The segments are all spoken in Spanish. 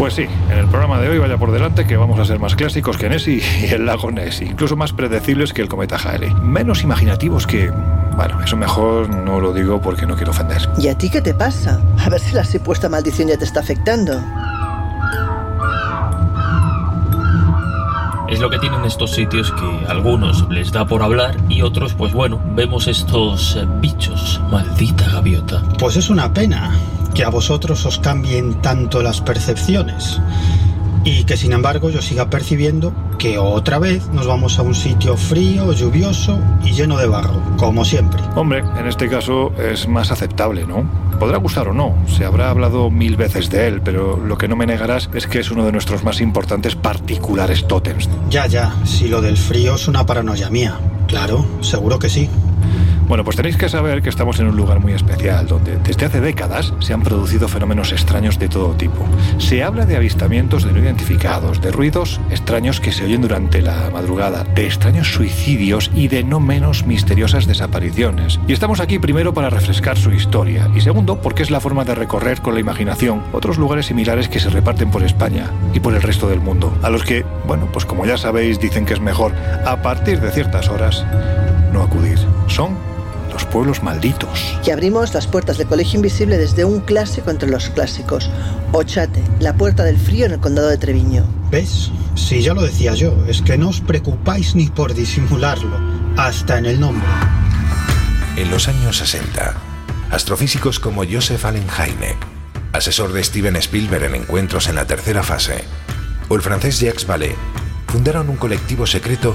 Pues sí, en el programa de hoy vaya por delante que vamos a ser más clásicos que Nessie y el lago Ness, incluso más predecibles que el cometa Halley, menos imaginativos que... Bueno, eso mejor no lo digo porque no quiero ofender. ¿Y a ti qué te pasa? A ver si la supuesta maldición ya te está afectando. Es lo que tienen estos sitios que algunos les da por hablar y otros, pues bueno, vemos estos bichos. Maldita gaviota. Pues es una pena que a vosotros os cambien tanto las percepciones y que sin embargo yo siga percibiendo que otra vez nos vamos a un sitio frío, lluvioso y lleno de barro, como siempre. Hombre, en este caso es más aceptable, ¿no? Podrá gustar o no, se habrá hablado mil veces de él, pero lo que no me negarás es que es uno de nuestros más importantes particulares tótems. Ya, ya, si lo del frío es una paranoia mía. Claro, seguro que sí. Bueno, pues tenéis que saber que estamos en un lugar muy especial, donde desde hace décadas se han producido fenómenos extraños de todo tipo. Se habla de avistamientos de no identificados, de ruidos extraños que se oyen durante la madrugada, de extraños suicidios y de no menos misteriosas desapariciones. Y estamos aquí primero para refrescar su historia y segundo porque es la forma de recorrer con la imaginación otros lugares similares que se reparten por España y por el resto del mundo, a los que, bueno, pues como ya sabéis, dicen que es mejor a partir de ciertas horas no acudir. Son los pueblos malditos. Y abrimos las puertas del Colegio Invisible desde un clásico entre los clásicos. Ochate, la puerta del frío en el condado de Treviño. ¿Ves? Si ya lo decía yo, es que no os preocupáis ni por disimularlo, hasta en el nombre. En los años 60, astrofísicos como Joseph Allen Hynek, asesor de Steven Spielberg en encuentros en la tercera fase, o el francés Jacques Vallée, fundaron un colectivo secreto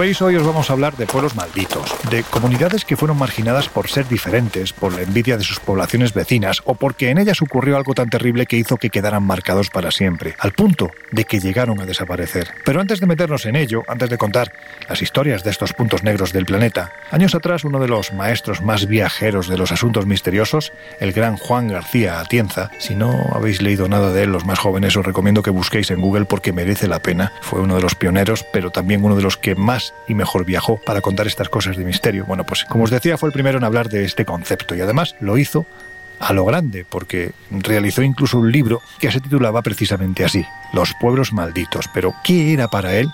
Veis, hoy os vamos a hablar de pueblos malditos, de comunidades que fueron marginadas por ser diferentes, por la envidia de sus poblaciones vecinas o porque en ellas ocurrió algo tan terrible que hizo que quedaran marcados para siempre, al punto de que llegaron a desaparecer. Pero antes de meternos en ello, antes de contar las historias de estos puntos negros del planeta, años atrás uno de los maestros más viajeros de los asuntos misteriosos, el gran Juan García Atienza, si no habéis leído nada de él, los más jóvenes os recomiendo que busquéis en Google porque merece la pena. Fue uno de los pioneros, pero también uno de los que más y mejor viajó para contar estas cosas de misterio. Bueno, pues como os decía, fue el primero en hablar de este concepto y además lo hizo a lo grande, porque realizó incluso un libro que se titulaba precisamente así, Los pueblos malditos. Pero, ¿qué era para él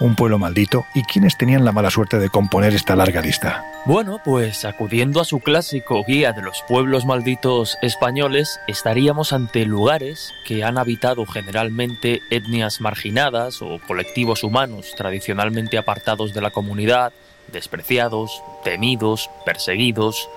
un pueblo maldito y quiénes tenían la mala suerte de componer esta larga lista? Bueno, pues acudiendo a su clásico guía de los pueblos malditos españoles, estaríamos ante lugares que han habitado generalmente etnias marginadas o colectivos humanos tradicionalmente apartados de la comunidad, despreciados, temidos, perseguidos.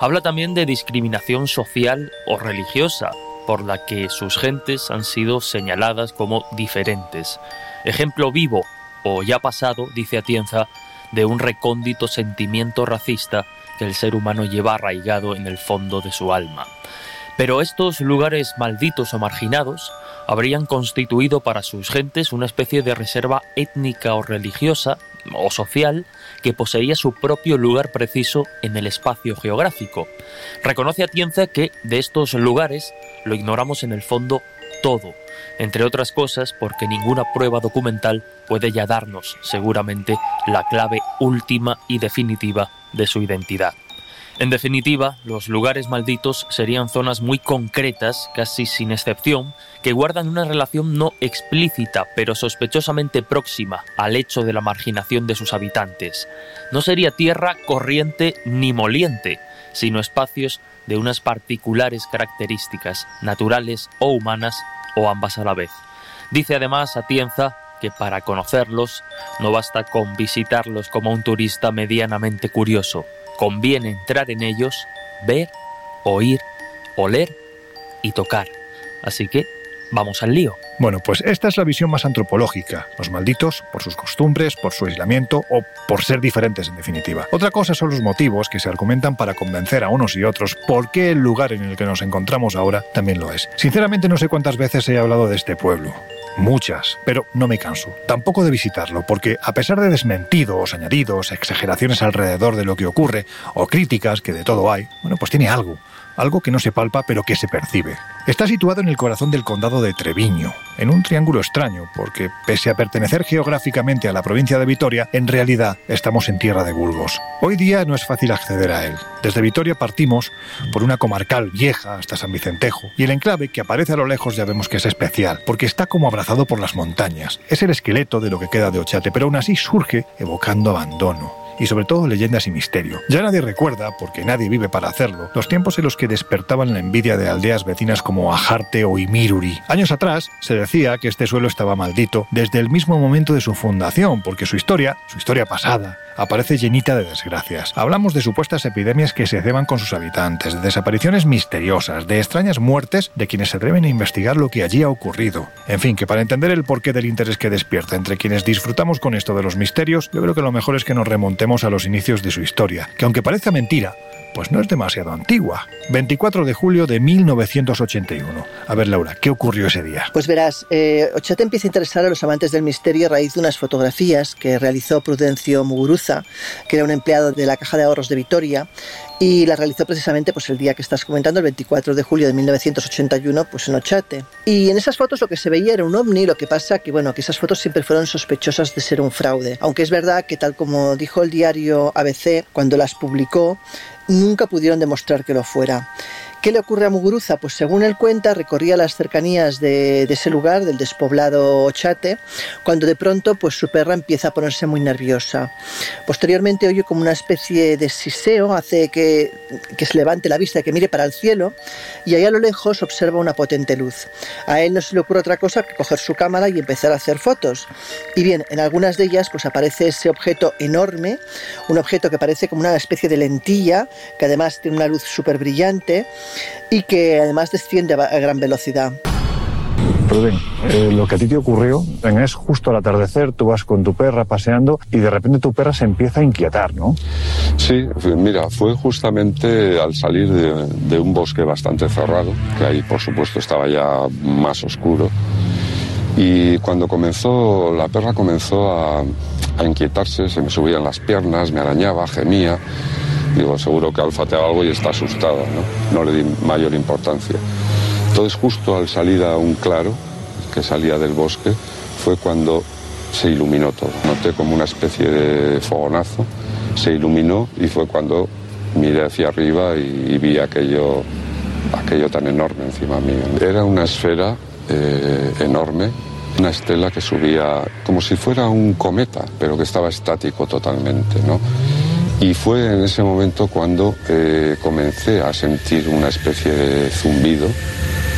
Habla también de discriminación social o religiosa, por la que sus gentes han sido señaladas como diferentes. Ejemplo vivo, o ya pasado, dice Atienza, de un recóndito sentimiento racista que el ser humano lleva arraigado en el fondo de su alma. Pero estos lugares malditos o marginados habrían constituido para sus gentes una especie de reserva étnica o religiosa o social que poseía su propio lugar preciso en el espacio geográfico. Reconoce Atienza que de estos lugares, lo ignoramos en el fondo, todo, entre otras cosas porque ninguna prueba documental puede ya darnos, seguramente, la clave última y definitiva de su identidad. En definitiva, los lugares malditos serían zonas muy concretas, casi sin excepción, que guardan una relación no explícita, pero sospechosamente próxima al hecho de la marginación de sus habitantes. No sería tierra corriente ni moliente, sino espacios de unas particulares características, naturales o humanas, o ambas a la vez. Dice además Atienza que para conocerlos no basta con visitarlos como un turista medianamente curioso, Conviene entrar en ellos, ver, oír, oler y tocar. Así que vamos al lío. Bueno, pues esta es la visión más antropológica. Los malditos, por sus costumbres, por su aislamiento o por ser diferentes en definitiva. Otra cosa son los motivos que se argumentan para convencer a unos y otros por qué el lugar en el que nos encontramos ahora también lo es. Sinceramente no sé cuántas veces he hablado de este pueblo. Muchas, pero no me canso. Tampoco de visitarlo, porque a pesar de desmentidos, añadidos, exageraciones alrededor de lo que ocurre, o críticas, que de todo hay, bueno, pues tiene algo algo que no se palpa pero que se percibe. Está situado en el corazón del condado de Treviño, en un triángulo extraño, porque pese a pertenecer geográficamente a la provincia de Vitoria, en realidad estamos en tierra de Burgos. Hoy día no es fácil acceder a él. Desde Vitoria partimos por una comarcal vieja hasta San Vicentejo, y el enclave que aparece a lo lejos ya vemos que es especial, porque está como abrazado por las montañas. Es el esqueleto de lo que queda de Ochate, pero aún así surge evocando abandono y sobre todo leyendas y misterio. Ya nadie recuerda, porque nadie vive para hacerlo, los tiempos en los que despertaban la envidia de aldeas vecinas como Ajarte o Imiruri. Años atrás se decía que este suelo estaba maldito desde el mismo momento de su fundación, porque su historia, su historia pasada, aparece llenita de desgracias. Hablamos de supuestas epidemias que se ceban con sus habitantes, de desapariciones misteriosas, de extrañas muertes de quienes se atreven a investigar lo que allí ha ocurrido. En fin, que para entender el porqué del interés que despierta entre quienes disfrutamos con esto de los misterios, yo creo que lo mejor es que nos remontemos a los inicios de su historia, que aunque parezca mentira, pues no es demasiado antigua. 24 de julio de 1981. A ver, Laura, ¿qué ocurrió ese día? Pues verás, eh, Ochate empieza a interesar a los amantes del misterio a raíz de unas fotografías que realizó Prudencio Muguruza, que era un empleado de la Caja de Ahorros de Vitoria, y la realizó precisamente pues, el día que estás comentando, el 24 de julio de 1981, pues en Ochate. Y en esas fotos lo que se veía era un ovni, lo que pasa que, bueno, que esas fotos siempre fueron sospechosas de ser un fraude. Aunque es verdad que, tal como dijo el diario ABC cuando las publicó, nunca pudieron demostrar que lo fuera. ¿Qué le ocurre a Muguruza? Pues según él cuenta, recorría las cercanías de, ese lugar, del despoblado Chate, cuando de pronto pues su perra empieza a ponerse muy nerviosa. Posteriormente oye como una especie de siseo, hace que, que se levante la vista que mire para el cielo, y ahí a lo lejos observa una potente luz. A él no se le ocurre otra cosa que coger su cámara y empezar a hacer fotos. Y bien, en algunas de ellas pues aparece ese objeto enorme, un objeto que parece como una especie de lentilla, que además tiene una luz súper brillante, y que además desciende a gran velocidad. Rubén, eh, lo que a ti te ocurrió es justo al atardecer, tú vas con tu perra paseando y de repente tu perra se empieza a inquietar, ¿no? Sí, mira, fue justamente al salir de, un bosque bastante cerrado, que ahí por supuesto estaba ya más oscuro, y cuando comenzó, la perra comenzó a, a inquietarse, se me subían las piernas, me arañaba, gemía, Digo, seguro que olfateaba algo y está asustada, ¿no? No le di mayor importancia. Entonces, justo al salir a un claro que salía del bosque, fue cuando se iluminó todo. Noté como una especie de fogonazo, se iluminó y fue cuando miré hacia arriba y, vi aquello, aquello tan enorme encima mío. Era una esfera eh, enorme, una estela que subía como si fuera un cometa, pero que estaba estático totalmente, ¿no? Y fue en ese momento cuando eh, comencé a sentir una especie de zumbido.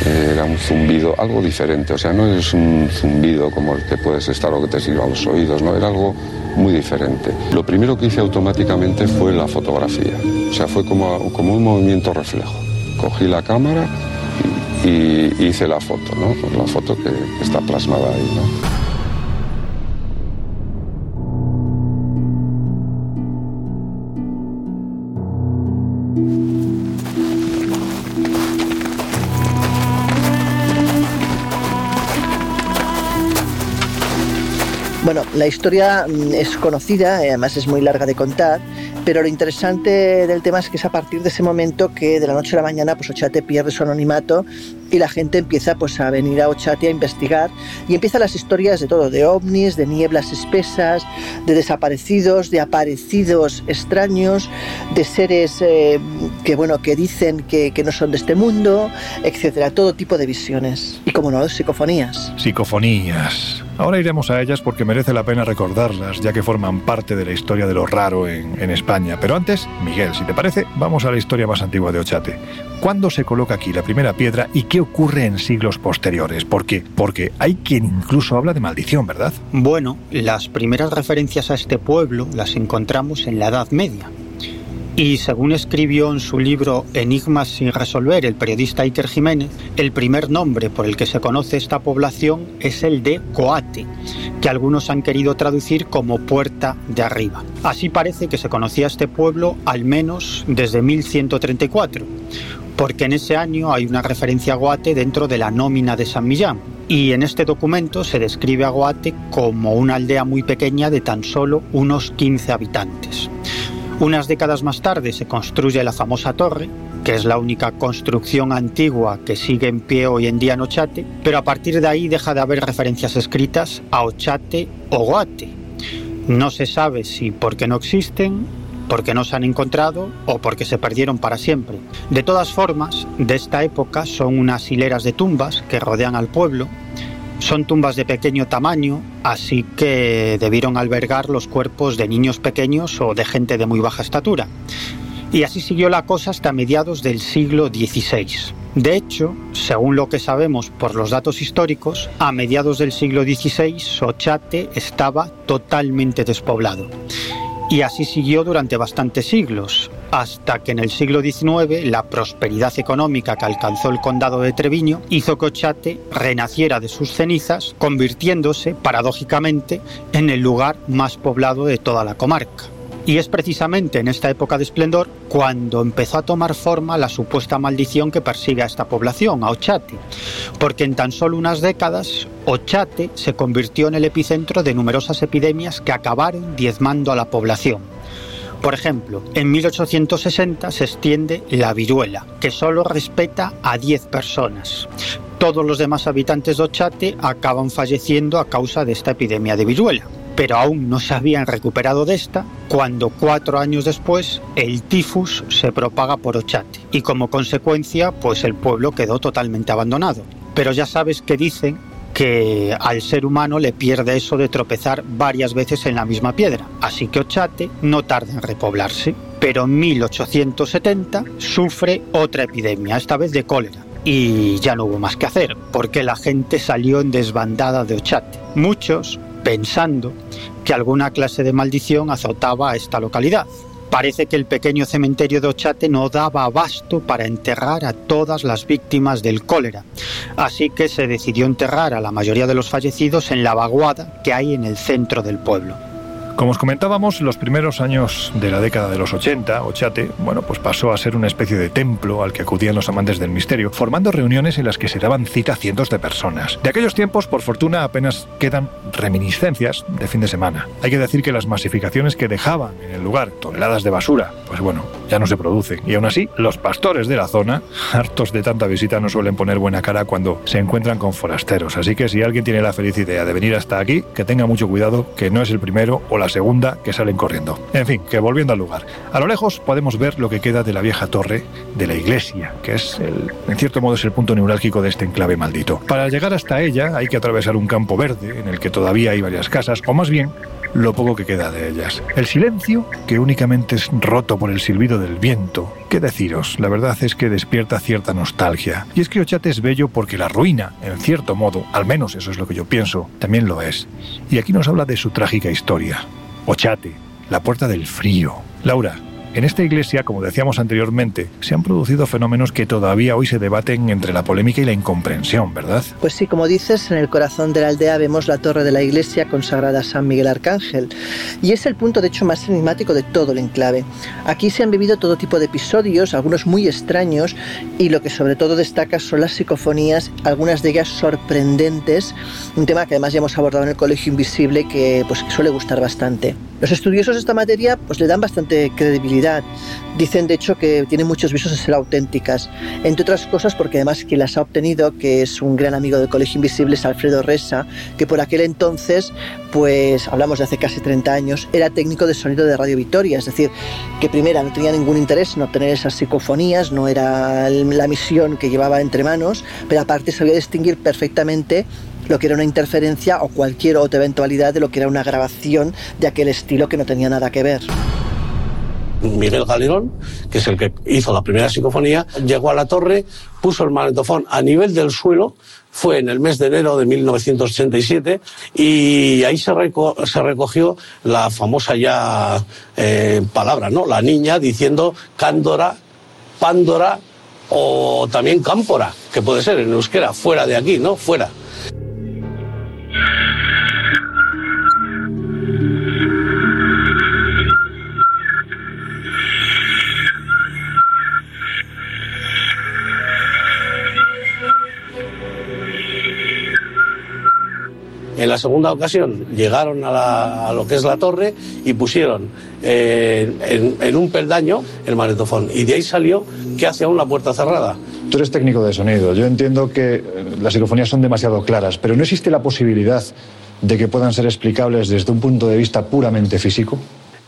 Eh, era un zumbido, algo diferente. O sea, no es un zumbido como el que puedes estar o que te sirva a los oídos, ¿no? Era algo muy diferente. Lo primero que hice automáticamente fue la fotografía. O sea, fue como, como un movimiento reflejo. Cogí la cámara y, hice la foto, ¿no? La foto que está plasmada ahí. Bueno, la historia mm, es conocida, y además es muy larga de contar, Pero lo interesante del tema es que es a partir de ese momento que de la noche a la mañana pues Ochate pierde su anonimato y la gente empieza pues a venir a Ochate a investigar y empiezan las historias de todo, de ovnis, de nieblas espesas, de desaparecidos, de aparecidos extraños, de seres eh, que bueno que dicen que, que, no son de este mundo, etcétera, todo tipo de visiones y como no, psicofonías. Psicofonías. Ahora iremos a ellas porque merece la pena recordarlas, ya que forman parte de la historia de lo raro en, en, España. Pero antes, Miguel, si te parece, vamos a la historia más antigua de Ochate. ¿Cuándo se coloca aquí la primera piedra y qué ocurre en siglos posteriores? ¿Por qué? Porque hay quien incluso habla de maldición, ¿verdad? Bueno, las primeras referencias a este pueblo las encontramos en la Edad Media. Y según escribió en su libro Enigmas sin resolver el periodista Iker Jiménez, el primer nombre por el que se conoce esta población es el de Coate, que algunos han querido traducir como Puerta de Arriba. Así parece que se conocía este pueblo al menos desde 1134, porque en ese año hay una referencia a Goate dentro de la nómina de San Millán. Y en este documento se describe a Goate como una aldea muy pequeña de tan solo unos 15 habitantes. Unas décadas más tarde se construye la famosa torre, que es la única construcción antigua que sigue en pie hoy en día en Ochate, pero a partir de ahí deja de haber referencias escritas a Ochate o Goate. No se sabe si porque no existen, porque no se han encontrado o porque se perdieron para siempre. De todas formas, de esta época son unas hileras de tumbas que rodean al pueblo son tumbas de pequeño tamaño, así que debieron albergar los cuerpos de niños pequeños o de gente de muy baja estatura. Y así siguió la cosa hasta mediados del siglo XVI. De hecho, según lo que sabemos por los datos históricos, a mediados del siglo XVI Ochate estaba totalmente despoblado. Y así siguió durante bastantes siglos, hasta que en el siglo XIX la prosperidad económica que alcanzó el condado de Treviño hizo que Ochate renaciera de sus cenizas, convirtiéndose, paradójicamente, en el lugar más poblado de toda la comarca. Y es precisamente en esta época de esplendor cuando empezó a tomar forma la supuesta maldición que persigue a esta población, a Ochate, porque en tan solo unas décadas Ochate se convirtió en el epicentro de numerosas epidemias que acabaron diezmando a la población. Por ejemplo, en 1860 se extiende la viruela, que solo respeta a 10 personas. Todos los demás habitantes de Ochate acaban falleciendo a causa de esta epidemia de viruela. Pero aún no se habían recuperado de esta cuando cuatro años después el tifus se propaga por Ochate y como consecuencia pues el pueblo quedó totalmente abandonado. Pero ya sabes que dicen que al ser humano le pierde eso de tropezar varias veces en la misma piedra. Así que Ochate no tarda en repoblarse. Pero en 1870 sufre otra epidemia, esta vez de cólera. Y ya no hubo más que hacer, porque la gente salió en desbandada de Ochate. Muchos pensando que alguna clase de maldición azotaba a esta localidad. Parece que el pequeño cementerio de Ochate no daba abasto para enterrar a todas las víctimas del cólera, así que se decidió enterrar a la mayoría de los fallecidos en la vaguada que hay en el centro del pueblo. Como os comentábamos, los primeros años de la década de los 80, Ochate, bueno, pues pasó a ser una especie de templo al que acudían los amantes del misterio, formando reuniones en las que se daban cita a cientos de personas. De aquellos tiempos, por fortuna, apenas quedan reminiscencias de fin de semana. Hay que decir que las masificaciones que dejaban en el lugar, toneladas de basura, pues bueno, ya no se producen. Y aún así, los pastores de la zona, hartos de tanta visita, no suelen poner buena cara cuando se encuentran con forasteros. Así que si alguien tiene la feliz idea de venir hasta aquí, que tenga mucho cuidado, que no es el primero o la segunda que salen corriendo. En fin, que volviendo al lugar. A lo lejos podemos ver lo que queda de la vieja torre de la iglesia, que es, el, en cierto modo, es el punto neurálgico de este enclave maldito. Para llegar hasta ella hay que atravesar un campo verde en el que todavía hay varias casas, o más bien lo poco que queda de ellas. El silencio, que únicamente es roto por el silbido del viento. ¿Qué deciros? La verdad es que despierta cierta nostalgia. Y es que Ochate es bello porque la ruina, en cierto modo, al menos eso es lo que yo pienso, también lo es. Y aquí nos habla de su trágica historia. Ochate, la puerta del frío. Laura, en esta iglesia, como decíamos anteriormente, se han producido fenómenos que todavía hoy se debaten entre la polémica y la incomprensión, ¿verdad? Pues sí, como dices, en el corazón de la aldea vemos la torre de la iglesia consagrada a San Miguel Arcángel y es el punto de hecho más enigmático de todo el enclave. Aquí se han vivido todo tipo de episodios, algunos muy extraños y lo que sobre todo destaca son las psicofonías, algunas de ellas sorprendentes, un tema que además ya hemos abordado en el Colegio Invisible que pues suele gustar bastante. Los estudiosos de esta materia pues, le dan bastante credibilidad. Dicen, de hecho, que tienen muchos visos de ser auténticas. Entre otras cosas, porque además quien las ha obtenido, que es un gran amigo del Colegio Invisible, es Alfredo Resa, que por aquel entonces, pues hablamos de hace casi 30 años, era técnico de sonido de Radio Victoria. Es decir, que primera no tenía ningún interés en obtener esas psicofonías, no era la misión que llevaba entre manos, pero aparte sabía distinguir perfectamente lo que era una interferencia o cualquier otra eventualidad de lo que era una grabación de aquel estilo que no tenía nada que ver. Miguel Galerón, que es el que hizo la primera psicofonía, llegó a la torre, puso el magnetofón a nivel del suelo, fue en el mes de enero de 1987 y ahí se, recogió la famosa ya eh, palabra, ¿no? La niña diciendo cándora, pándora o también cámpora, que puede ser en euskera, fuera de aquí, ¿no? Fuera. En la segunda ocasión llegaron a, lo que es la torre y pusieron eh, en, un peldaño el magnetofón. Y de ahí salió que hace aún la puerta cerrada. Tú eres técnico de sonido. Yo entiendo que eh, las psicofonías son demasiado claras, pero ¿no existe la posibilidad de que puedan ser explicables desde un punto de vista puramente físico?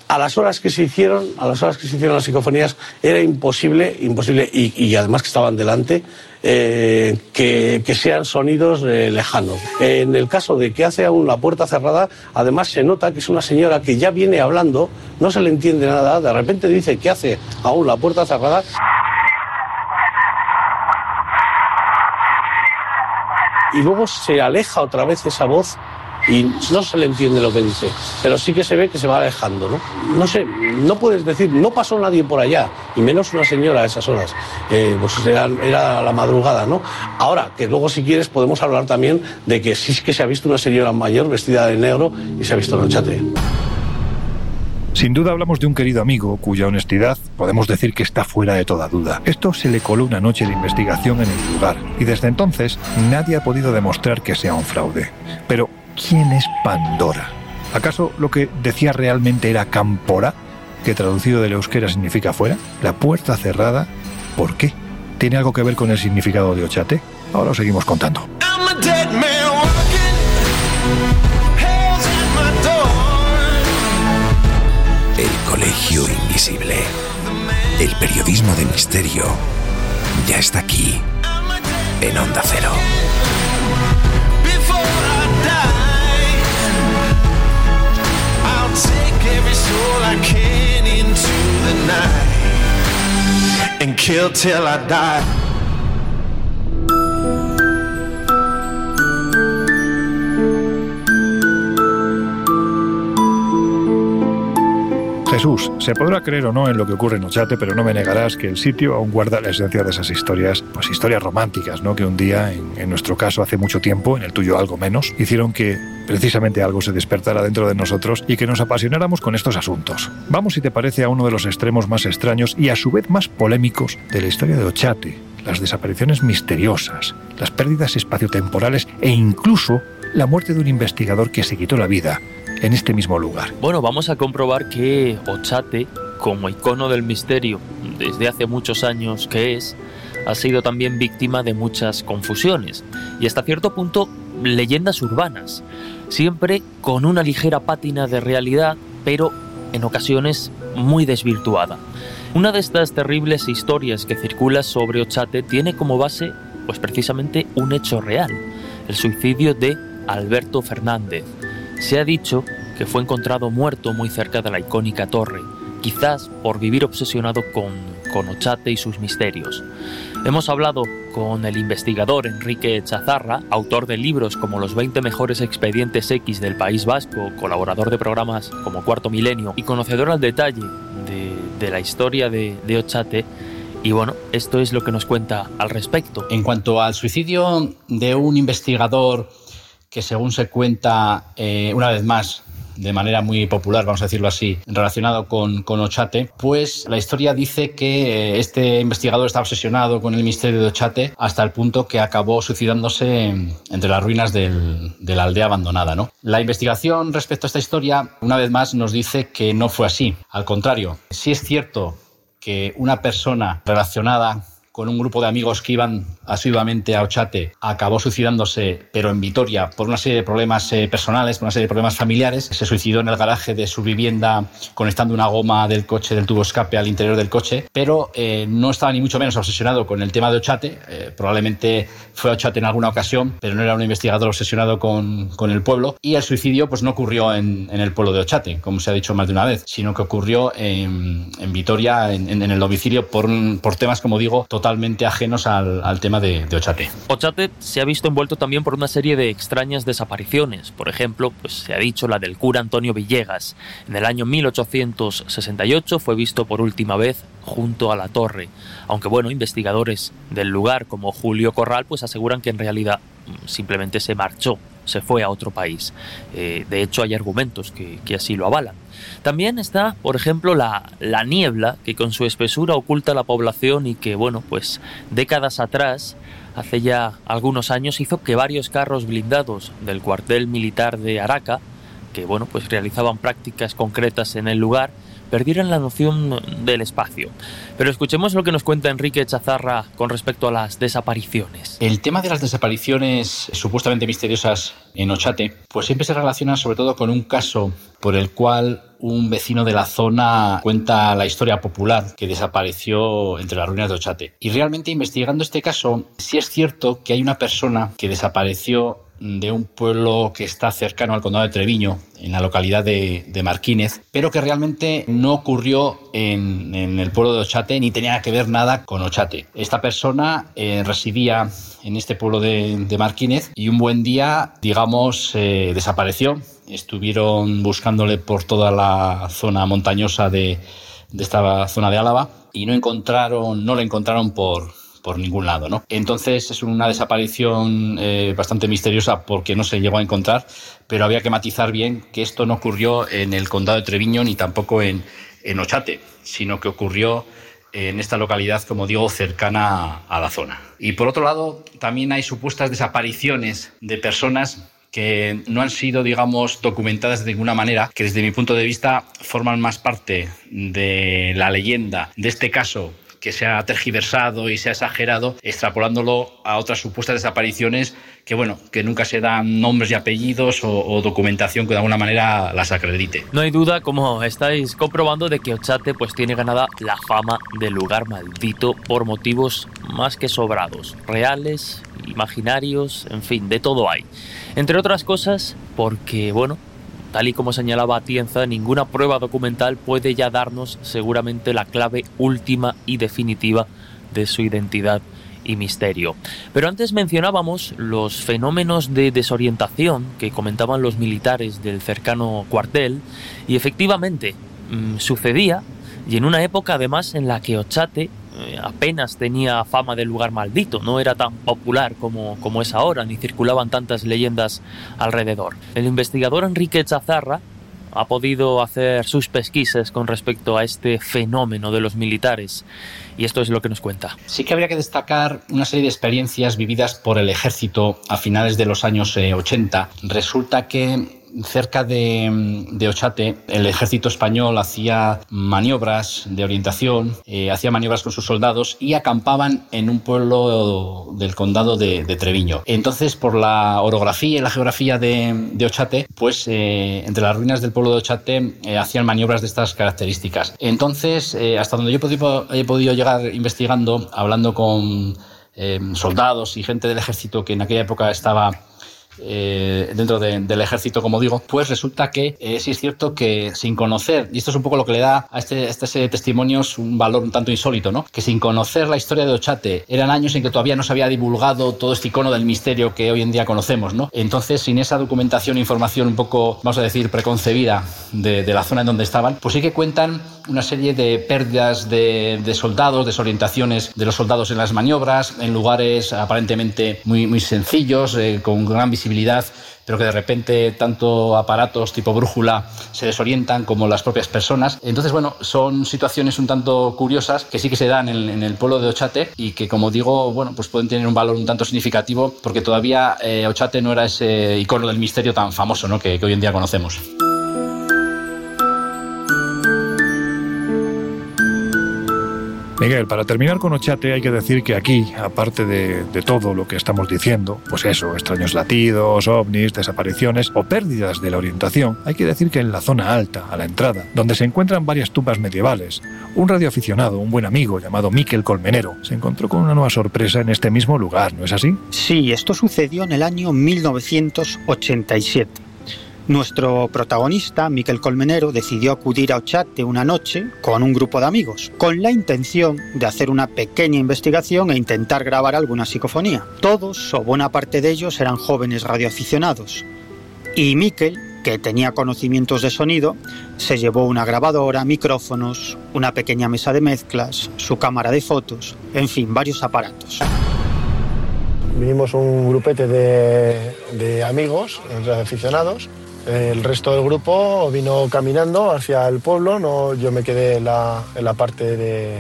a las horas que se hicieron, a las horas que se hicieron las psicofonías, era imposible, imposible, y, además que estaban delante, eh, que, sean sonidos eh, lejanos. En el caso de que hace aún la puerta cerrada, además se nota que es una señora que ya viene hablando, no se le entiende nada, de repente dice que hace aún la puerta cerrada. Y luego se aleja otra vez esa voz y no se le entiende lo que dice, pero sí que se ve que se va alejando, ¿no? No sé, no puedes decir, no pasó nadie por allá, y menos una señora a esas horas, eh, pues era, la madrugada, ¿no? Ahora, que luego si quieres podemos hablar también de que sí que se ha visto una señora mayor vestida de negro y se ha visto Nochate. Sin duda hablamos de un querido amigo cuya honestidad podemos decir que está fuera de toda duda. Esto se le coló una noche de investigación en el lugar y desde entonces nadie ha podido demostrar que sea un fraude. Pero ¿quién es Pandora? ¿Acaso lo que decía realmente era Campora, que traducido del euskera significa fuera? ¿La puerta cerrada? ¿Por qué? ¿Tiene algo que ver con el significado de Ochate? Ahora lo seguimos contando. El Colegio Invisible. El periodismo de misterio ya está aquí, en Onda Cero. Kill till I die. Jesús, se podrá creer o no en lo que ocurre en Ochate, pero no me negarás que el sitio aún guarda la esencia de esas historias, pues historias románticas, ¿no? Que un día, en, nuestro caso hace mucho tiempo, en el tuyo algo menos, hicieron que precisamente algo se despertara dentro de nosotros y que nos apasionáramos con estos asuntos. Vamos, si te parece, a uno de los extremos más extraños y a su vez más polémicos de la historia de Ochate, las desapariciones misteriosas, las pérdidas espaciotemporales e incluso la muerte de un investigador que se quitó la vida en este mismo lugar. Bueno, vamos a comprobar que Ochate, como icono del misterio desde hace muchos años que es, ha sido también víctima de muchas confusiones y hasta cierto punto leyendas urbanas, siempre con una ligera pátina de realidad, pero en ocasiones muy desvirtuada. Una de estas terribles historias que circula sobre Ochate tiene como base, pues precisamente un hecho real, el suicidio de Alberto Fernández, se ha dicho que fue encontrado muerto muy cerca de la icónica torre, quizás por vivir obsesionado con, con Ochate y sus misterios. Hemos hablado con el investigador Enrique Chazarra, autor de libros como Los 20 mejores expedientes X del País Vasco, colaborador de programas como Cuarto Milenio y conocedor al detalle de, la historia de, de Ochate. Y bueno, esto es lo que nos cuenta al respecto. En cuanto al suicidio de un investigador que según se cuenta, eh, una vez más, de manera muy popular, vamos a decirlo así, relacionado con, con Ochate, pues la historia dice que eh, este investigador está obsesionado con el misterio de Ochate hasta el punto que acabó suicidándose entre las ruinas del, de la aldea abandonada. ¿no? La investigación respecto a esta historia, una vez más, nos dice que no fue así. Al contrario, sí es cierto que una persona relacionada con un grupo de amigos que iban asiduamente a Ochate, acabó suicidándose, pero en Vitoria, por una serie de problemas eh, personales, por una serie de problemas familiares. Se suicidó en el garaje de su vivienda conectando una goma del coche, del tubo escape al interior del coche, pero eh, no estaba ni mucho menos obsesionado con el tema de Ochate. Eh, probablemente fue a Ochate en alguna ocasión, pero no era un investigador obsesionado con, con el pueblo. Y el suicidio pues no ocurrió en, en, el pueblo de Ochate, como se ha dicho más de una vez, sino que ocurrió en, en Vitoria, en, en, el domicilio, por, por temas, como digo, totalmente totalmente ajenos al, tema de, de, Ochate. Ochate se ha visto envuelto también por una serie de extrañas desapariciones. Por ejemplo, pues se ha dicho la del cura Antonio Villegas. En el año 1868 fue visto por última vez junto a la torre. Aunque bueno, investigadores del lugar como Julio Corral pues aseguran que en realidad mm, simplemente se marchó, se fue a otro país. Eh, de hecho hay argumentos que, que así lo avalan. También está, por ejemplo, la, la, niebla que con su espesura oculta la población y que, bueno, pues décadas atrás, hace ya algunos años, hizo que varios carros blindados del cuartel militar de Araca, que, bueno, pues realizaban prácticas concretas en el lugar, perdieran la noción del espacio. Pero escuchemos lo que nos cuenta Enrique Chazarra con respecto a las desapariciones. El tema de las desapariciones supuestamente misteriosas en Ochate, pues siempre se relaciona sobre todo con un caso por el cual un vecino de la zona cuenta la historia popular que desapareció entre las ruinas de Ochate. Y realmente investigando este caso, sí es cierto que hay una persona que desapareció de un pueblo que está cercano al condado de Treviño, en la localidad de, de Marquínez, pero que realmente no ocurrió en, el pueblo de Ochate ni tenía que ver nada con Ochate. Esta persona eh, residía en este pueblo de, de, Marquínez y un buen día, digamos, eh, desapareció. Estuvieron buscándole por toda la zona montañosa de, de esta zona de Álava y no encontraron, no le encontraron por, por ningún lado. ¿no? Entonces es una desaparición eh, bastante misteriosa porque no se llegó a encontrar, pero había que matizar bien que esto no ocurrió en el condado de Treviño ni tampoco en, en Ochate, sino que ocurrió en esta localidad, como digo, cercana a la zona. Y por otro lado, también hay supuestas desapariciones de personas que no han sido, digamos, documentadas de ninguna manera, que desde mi punto de vista forman más parte de la leyenda de este caso que se ha tergiversado y se ha exagerado, extrapolándolo a otras supuestas desapariciones que, bueno, que nunca se dan nombres y apellidos o, documentación que de alguna manera las acredite. No hay duda, como estáis comprobando, de que Ochate pues tiene ganada la fama de lugar maldito por motivos más que sobrados, reales, imaginarios, en fin, de todo hay. Entre otras cosas, porque, bueno, Tal y como señalaba Atienza, ninguna prueba documental puede ya darnos seguramente la clave última y definitiva de su identidad y misterio. Pero antes mencionábamos los fenómenos de desorientación que comentaban los militares del cercano cuartel y efectivamente mmm, sucedía y en una época además en la que Ochate apenas tenía fama de lugar maldito, no era tan popular como, como es ahora, ni circulaban tantas leyendas alrededor. El investigador Enrique Chazarra ha podido hacer sus pesquisas con respecto a este fenómeno de los militares y esto es lo que nos cuenta. Sí que habría que destacar una serie de experiencias vividas por el ejército a finales de los años 80. Resulta que cerca de, de, Ochate, el ejército español hacía maniobras de orientación, eh, hacía maniobras con sus soldados y acampaban en un pueblo del condado de, Treviño. Entonces, por la orografía y la geografía de, Ochate, pues eh, entre las ruinas del pueblo de Ochate eh, hacían maniobras de estas características. Entonces, hasta donde yo he podido, llegar investigando, hablando con soldados y gente del ejército que en aquella época estaba eh, dentro de, del ejército, como digo, pues resulta que eh, sí es cierto que sin conocer, y esto es un poco lo que le da a este, a este testimonio un valor un tanto insólito, ¿no? Que sin conocer la historia de Ochate, eran años en que todavía no se había divulgado todo este icono del misterio que hoy en día conocemos, ¿no? Entonces, sin esa documentación, información un poco, vamos a decir, preconcebida de, de la zona en donde estaban, pues sí que cuentan una serie de pérdidas de, de soldados, desorientaciones de los soldados en las maniobras, en lugares aparentemente muy, muy sencillos, eh, con gran visibilidad pero que de repente tanto aparatos tipo brújula se desorientan como las propias personas. Entonces, bueno, son situaciones un tanto curiosas que sí que se dan en, el pueblo de Ochate y que, como digo, bueno, pues pueden tener un valor un tanto significativo porque todavía eh, Ochate no era ese icono del misterio tan famoso ¿no? que hoy en día conocemos. Miguel, para terminar con Ochate hay que decir que aquí, aparte de, todo lo que estamos diciendo, pues eso, extraños latidos, ovnis, desapariciones o pérdidas de la orientación, hay que decir que en la zona alta, a la entrada, donde se encuentran varias tumbas medievales, un radioaficionado, un buen amigo llamado Miquel Colmenero, se encontró con una nueva sorpresa en este mismo lugar, ¿no es así? Sí, esto sucedió en el año 1987. Nuestro protagonista, Miquel Colmenero, decidió acudir a Ochate una noche con un grupo de amigos, con la intención de hacer una pequeña investigación e intentar grabar alguna psicofonía. Todos, o buena parte de ellos, eran jóvenes radioaficionados. Y Miquel, que tenía conocimientos de sonido, se llevó una grabadora, micrófonos, una pequeña mesa de mezclas, su cámara de fotos, en fin, varios aparatos. Vinimos un grupete de, de amigos, radioaficionados, el resto del grupo vino caminando hacia el pueblo, no, yo me quedé en la, parte de,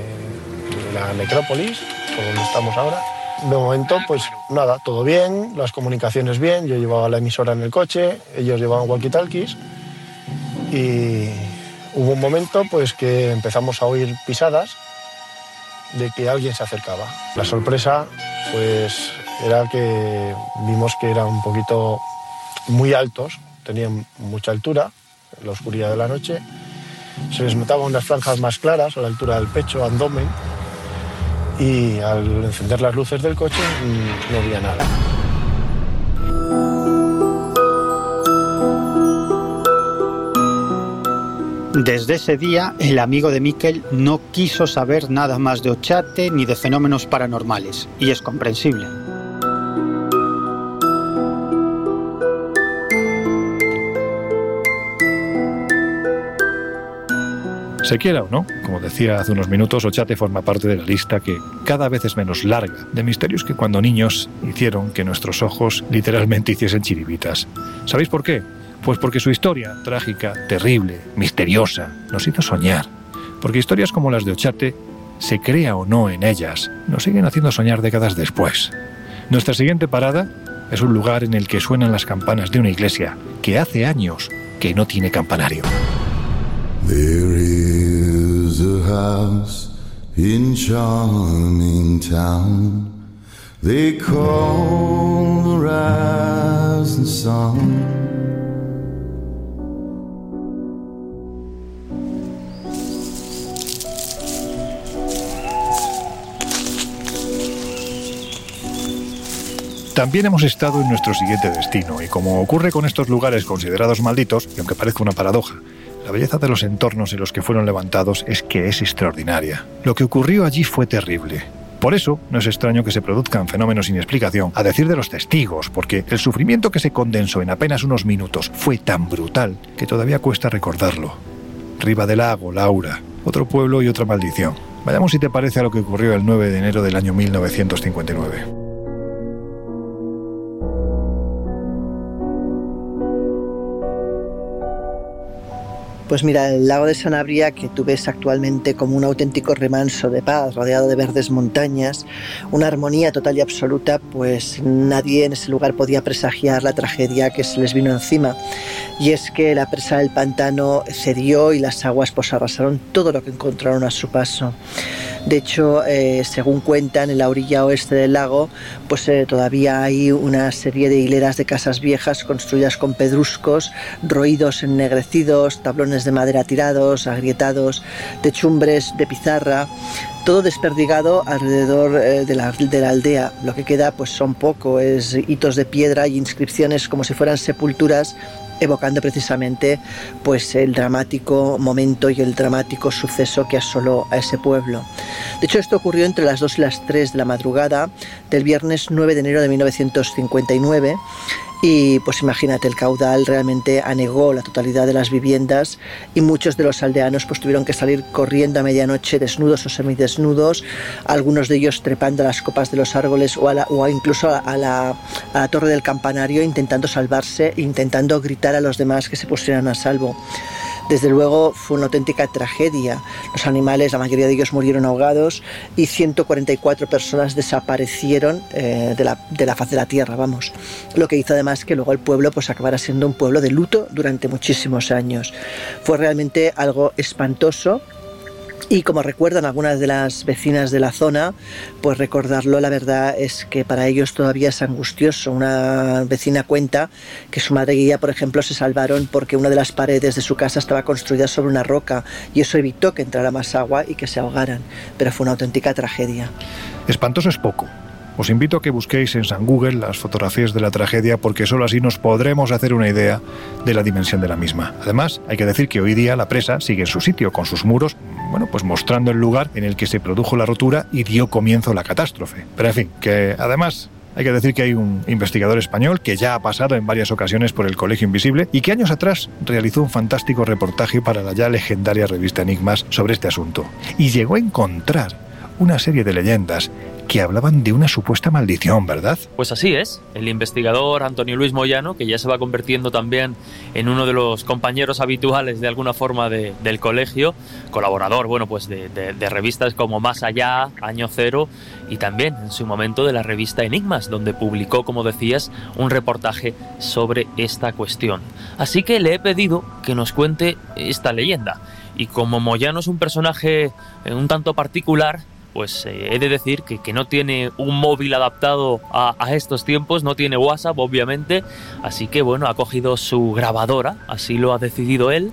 la necrópolis, donde estamos ahora. De momento, pues nada, todo bien, las comunicaciones bien, yo llevaba la emisora en el coche, ellos llevaban walkie-talkies y hubo un momento pues que empezamos a oír pisadas de que alguien se acercaba. La sorpresa pues era que vimos que eran un poquito muy altos, tenían mucha altura, en la oscuridad de la noche. Se les notaban unas franjas más claras a la altura del pecho, abdomen, y al encender las luces del coche mm, no había nada. Desde ese día, el amigo de Miquel no quiso saber nada más de Ochate ni de fenómenos paranormales, y es comprensible. Se quiera o no, como decía hace unos minutos, Ochate forma parte de la lista que cada vez es menos larga de misterios que cuando niños hicieron que nuestros ojos literalmente hiciesen chiribitas. ¿Sabéis por qué? Pues porque su historia, trágica, terrible, misteriosa, nos hizo soñar. Porque historias como las de Ochate, se crea o no en ellas, nos siguen haciendo soñar décadas después. Nuestra siguiente parada es un lugar en el que suenan las campanas de una iglesia que hace años que no tiene campanario. There is a house in charming town they call the. También hemos estado en nuestro siguiente destino y como ocurre con estos lugares considerados malditos, y aunque parezca una paradoja, la belleza de los entornos en los que fueron levantados es que es extraordinaria. Lo que ocurrió allí fue terrible. Por eso, no es extraño que se produzcan fenómenos sin explicación, a decir de los testigos, porque el sufrimiento que se condensó en apenas unos minutos fue tan brutal que todavía cuesta recordarlo. Riva del Lago, Laura, otro pueblo y otra maldición. Vayamos si te parece a lo que ocurrió el 9 de enero del año 1959. Pues mira, el lago de Sanabria, que tú ves actualmente como un auténtico remanso de paz, rodeado de verdes montañas, una armonía total y absoluta, pues nadie en ese lugar podía presagiar la tragedia que se les vino encima. Y es que la presa del pantano cedió y las aguas pues arrasaron todo lo que encontraron a su paso. De hecho, eh, según cuentan, en la orilla oeste del lago, pues eh, todavía hay una serie de hileras de casas viejas construidas con pedruscos, roídos ennegrecidos, tablones de madera tirados, agrietados, techumbres de pizarra, todo desperdigado alrededor eh, de la, de la, aldea. Lo que queda pues son poco, es hitos de piedra y inscripciones como si fueran sepulturas evocando precisamente pues el dramático momento y el dramático suceso que asoló a ese pueblo. De hecho, esto ocurrió entre las 2 y las 3 de la madrugada del viernes 9 de enero de 1959 y pues imagínate, el caudal realmente anegó la totalidad de las viviendas y muchos de los aldeanos pues tuvieron que salir corriendo a medianoche desnudos o semidesnudos, algunos de ellos trepando a las copas de los árboles o, incluso a la torre del campanario intentando salvarse, intentando gritar a los demás que se pusieran a salvo. Desde luego fue una auténtica tragedia. Los animales, la mayoría de ellos murieron ahogados y 144 personas desaparecieron eh, de, la, de, la, faz de la tierra, vamos. Lo que hizo además que luego el pueblo pues acabara siendo un pueblo de luto durante muchísimos años. Fue realmente algo espantoso y como recuerdan algunas de las vecinas de la zona, pues recordarlo la verdad es que para ellos todavía es angustioso. Una vecina cuenta que su madre y ella, por ejemplo, se salvaron porque una de las paredes de su casa estaba construida sobre una roca y eso evitó que entrara más agua y que se ahogaran. Pero fue una auténtica tragedia. Espantoso es poco. Os invito a que busquéis en San Google las fotografías de la tragedia porque solo así nos podremos hacer una idea de la dimensión de la misma. Además, hay que decir que hoy día la presa sigue en su sitio con sus muros, bueno, pues mostrando el lugar en el que se produjo la rotura y dio comienzo la catástrofe. Pero en fin, que además hay que decir que hay un investigador español que ya ha pasado en varias ocasiones por el Colegio Invisible y que años atrás realizó un fantástico reportaje para la ya legendaria revista Enigmas sobre este asunto. Y llegó a encontrar una serie de leyendas que hablaban de una supuesta maldición, ¿verdad? Pues así es. El investigador Antonio Luis Moyano, que ya se va convirtiendo también en uno de los compañeros habituales de alguna forma de, del colegio, colaborador, bueno, pues de, de, de, revistas como Más Allá, Año Cero y también en su momento de la revista Enigmas, donde publicó, como decías, un reportaje sobre esta cuestión. Así que le he pedido que nos cuente esta leyenda. Y como Moyano es un personaje un tanto particular, pues eh, he de decir que, que, no tiene un móvil adaptado a, a, estos tiempos, no tiene WhatsApp obviamente, así que bueno, ha cogido su grabadora, así lo ha decidido él,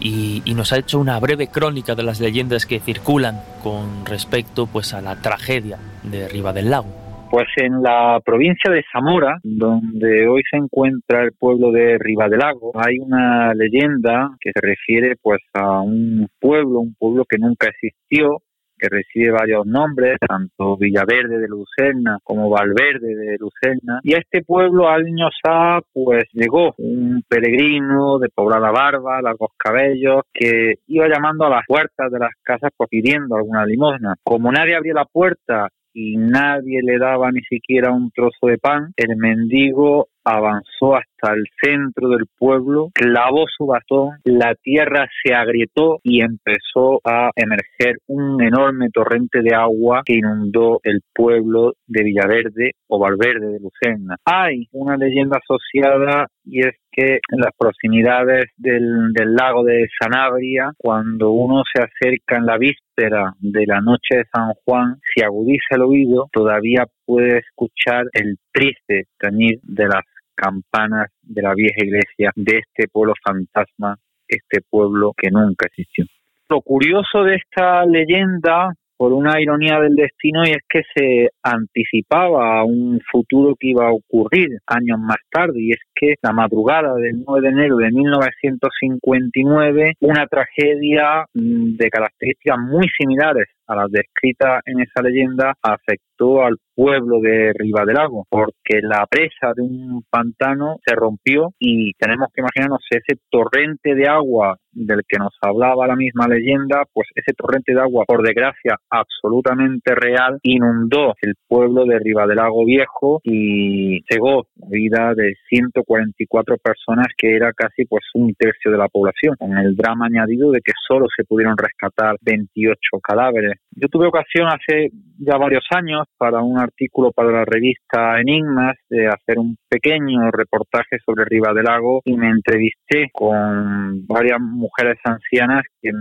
y, y, nos ha hecho una breve crónica de las leyendas que circulan con respecto pues a la tragedia de Riva del Lago. Pues en la provincia de Zamora, donde hoy se encuentra el pueblo de Ribadelago, hay una leyenda que se refiere pues a un pueblo, un pueblo que nunca existió, que recibe varios nombres, tanto Villaverde de Lucerna como Valverde de Lucerna. Y a este pueblo años ha, pues llegó un peregrino de poblada barba, largos cabellos, que iba llamando a las puertas de las casas pues pidiendo alguna limosna. Como nadie abría la puerta y nadie le daba ni siquiera un trozo de pan, el mendigo avanzó hasta el centro del pueblo, clavó su bastón, la tierra se agrietó y empezó a emerger un enorme torrente de agua que inundó el pueblo de Villaverde o Valverde de Lucena. Hay una leyenda asociada y es que en las proximidades del, del, lago de Sanabria, cuando uno se acerca en la víspera de la noche de San Juan, si agudiza el oído, todavía puede escuchar el triste tañir de las campanas de la vieja iglesia de este pueblo fantasma, este pueblo que nunca existió. Lo curioso de esta leyenda por una ironía del destino y es que se anticipaba a un futuro que iba a ocurrir años más tarde y es que la madrugada del 9 de enero de 1959 una tragedia mm, de características muy similares a las descritas en esa leyenda afectó al pueblo de Ribadelago, porque la presa de un pantano se rompió y tenemos que imaginarnos ese torrente de agua del que nos hablaba la misma leyenda, pues ese torrente de agua, por desgracia, absolutamente real, inundó el pueblo de Ribadelago Viejo y cegó la vida de 144 personas, que era casi pues un tercio de la población, con el drama añadido de que solo se pudieron rescatar 28 cadáveres. Yo tuve ocasión hace ya varios años para un artículo para la revista Enigmas de hacer un pequeño reportaje sobre Riva del Lago y me entrevisté con varias mujeres ancianas que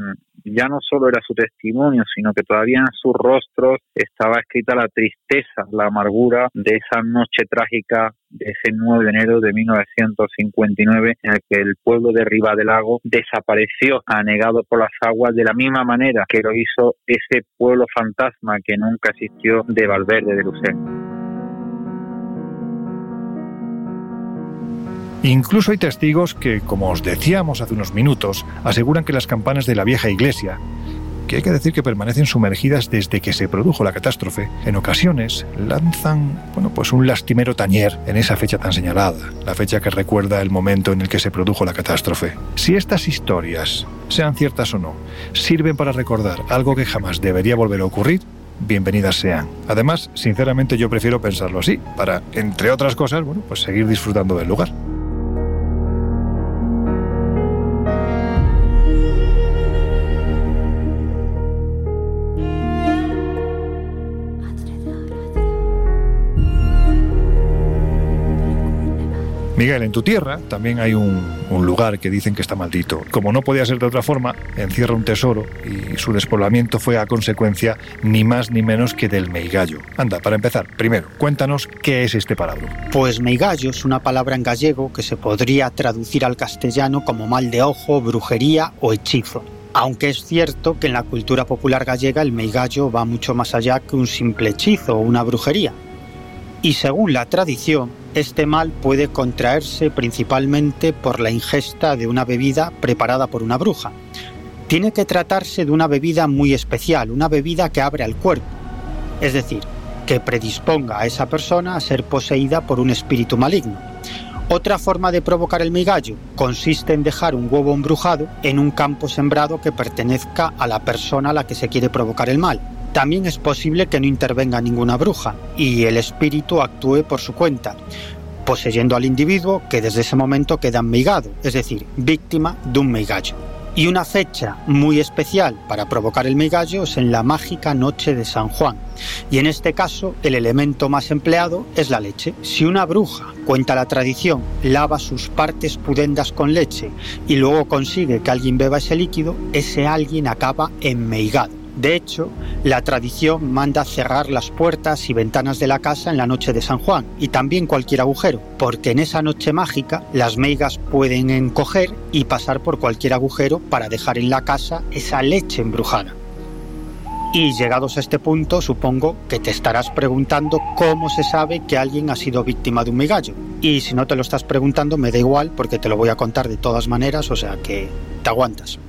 ya no solo era su testimonio, sino que todavía en sus rostros estaba escrita la tristeza, la amargura de esa noche trágica ese 9 de enero de 1959 en el que el pueblo de Riva del Lago desapareció anegado por las aguas de la misma manera que lo hizo ese pueblo fantasma que nunca existió de Valverde de Lucena. Incluso hay testigos que, como os decíamos hace unos minutos, aseguran que las campanas de la vieja iglesia, que hay que decir que permanecen sumergidas desde que se produjo la catástrofe, en ocasiones lanzan, bueno, pues un lastimero tañer en esa fecha tan señalada, la fecha que recuerda el momento en el que se produjo la catástrofe. Si estas historias, sean ciertas o no, sirven para recordar algo que jamás debería volver a ocurrir, bienvenidas sean. Además, sinceramente yo prefiero pensarlo así, para, entre otras cosas, bueno, pues seguir disfrutando del lugar. Miguel, en tu tierra también hay un, lugar que dicen que está maldito. Como no podía ser de otra forma, encierra un tesoro y su despoblamiento fue a consecuencia ni más ni menos que del meigallo. Anda, para empezar, primero, cuéntanos qué es este palabra. Pues meigallo es una palabra en gallego que se podría traducir al castellano como mal de ojo, brujería o hechizo. Aunque es cierto que en la cultura popular gallega el meigallo va mucho más allá que un simple hechizo o una brujería. Y según la tradición, este mal puede contraerse principalmente por la ingesta de una bebida preparada por una bruja. Tiene que tratarse de una bebida muy especial, una bebida que abre al cuerpo, es decir, que predisponga a esa persona a ser poseída por un espíritu maligno. Otra forma de provocar el migallo consiste en dejar un huevo embrujado en un campo sembrado que pertenezca a la persona a la que se quiere provocar el mal. También es posible que no intervenga ninguna bruja y el espíritu actúe por su cuenta, poseyendo al individuo que desde ese momento queda meigado, es decir, víctima de un meigallo. Y una fecha muy especial para provocar el meigallo es en la mágica noche de San Juan. Y en este caso, el elemento más empleado es la leche. Si una bruja, cuenta la tradición, lava sus partes pudendas con leche y luego consigue que alguien beba ese líquido, ese alguien acaba enmeigado. De hecho, la tradición manda cerrar las puertas y ventanas de la casa en la noche de San Juan y también cualquier agujero, porque en esa noche mágica las meigas pueden encoger y pasar por cualquier agujero para dejar en la casa esa leche embrujada. Y llegados a este punto, supongo que te estarás preguntando cómo se sabe que alguien ha sido víctima de un meigallo. Y si no te lo estás preguntando, me da igual porque te lo voy a contar de todas maneras, o sea que te aguantas.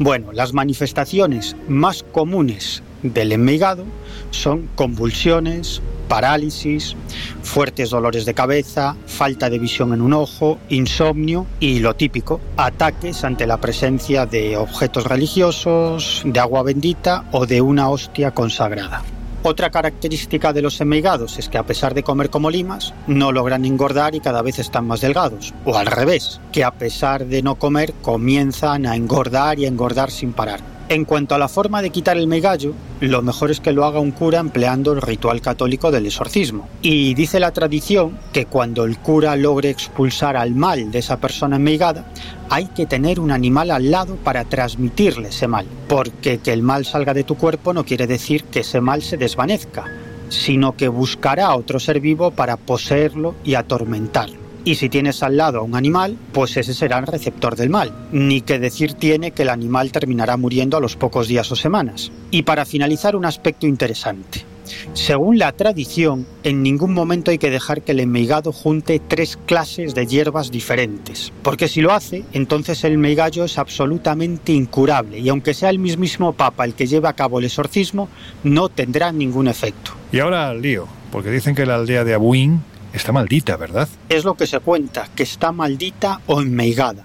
Bueno, las manifestaciones más comunes del enmeigado son convulsiones, parálisis, fuertes dolores de cabeza, falta de visión en un ojo, insomnio y lo típico, ataques ante la presencia de objetos religiosos, de agua bendita o de una hostia consagrada. Otra característica de los emeigados es que a pesar de comer como limas, no logran engordar y cada vez están más delgados. O al revés, que a pesar de no comer, comienzan a engordar y a engordar sin parar. En cuanto a la forma de quitar el megallo, lo mejor es que lo haga un cura empleando el ritual católico del exorcismo. Y dice la tradición que cuando el cura logre expulsar al mal de esa persona enmeigada, hay que tener un animal al lado para transmitirle ese mal. Porque que el mal salga de tu cuerpo no quiere decir que ese mal se desvanezca, sino que buscará a otro ser vivo para poseerlo y atormentarlo. Y si tienes al lado a un animal, pues ese será el receptor del mal. Ni que decir tiene que el animal terminará muriendo a los pocos días o semanas. Y para finalizar, un aspecto interesante. Según la tradición, en ningún momento hay que dejar que el enmeigado junte tres clases de hierbas diferentes, porque si lo hace, entonces el meigallo es absolutamente incurable y aunque sea el mismísimo Papa el que lleve a cabo el exorcismo, no tendrá ningún efecto. Y ahora lío, porque dicen que la aldea de Abuín está maldita, ¿verdad? Es lo que se cuenta, que está maldita o enmeigada.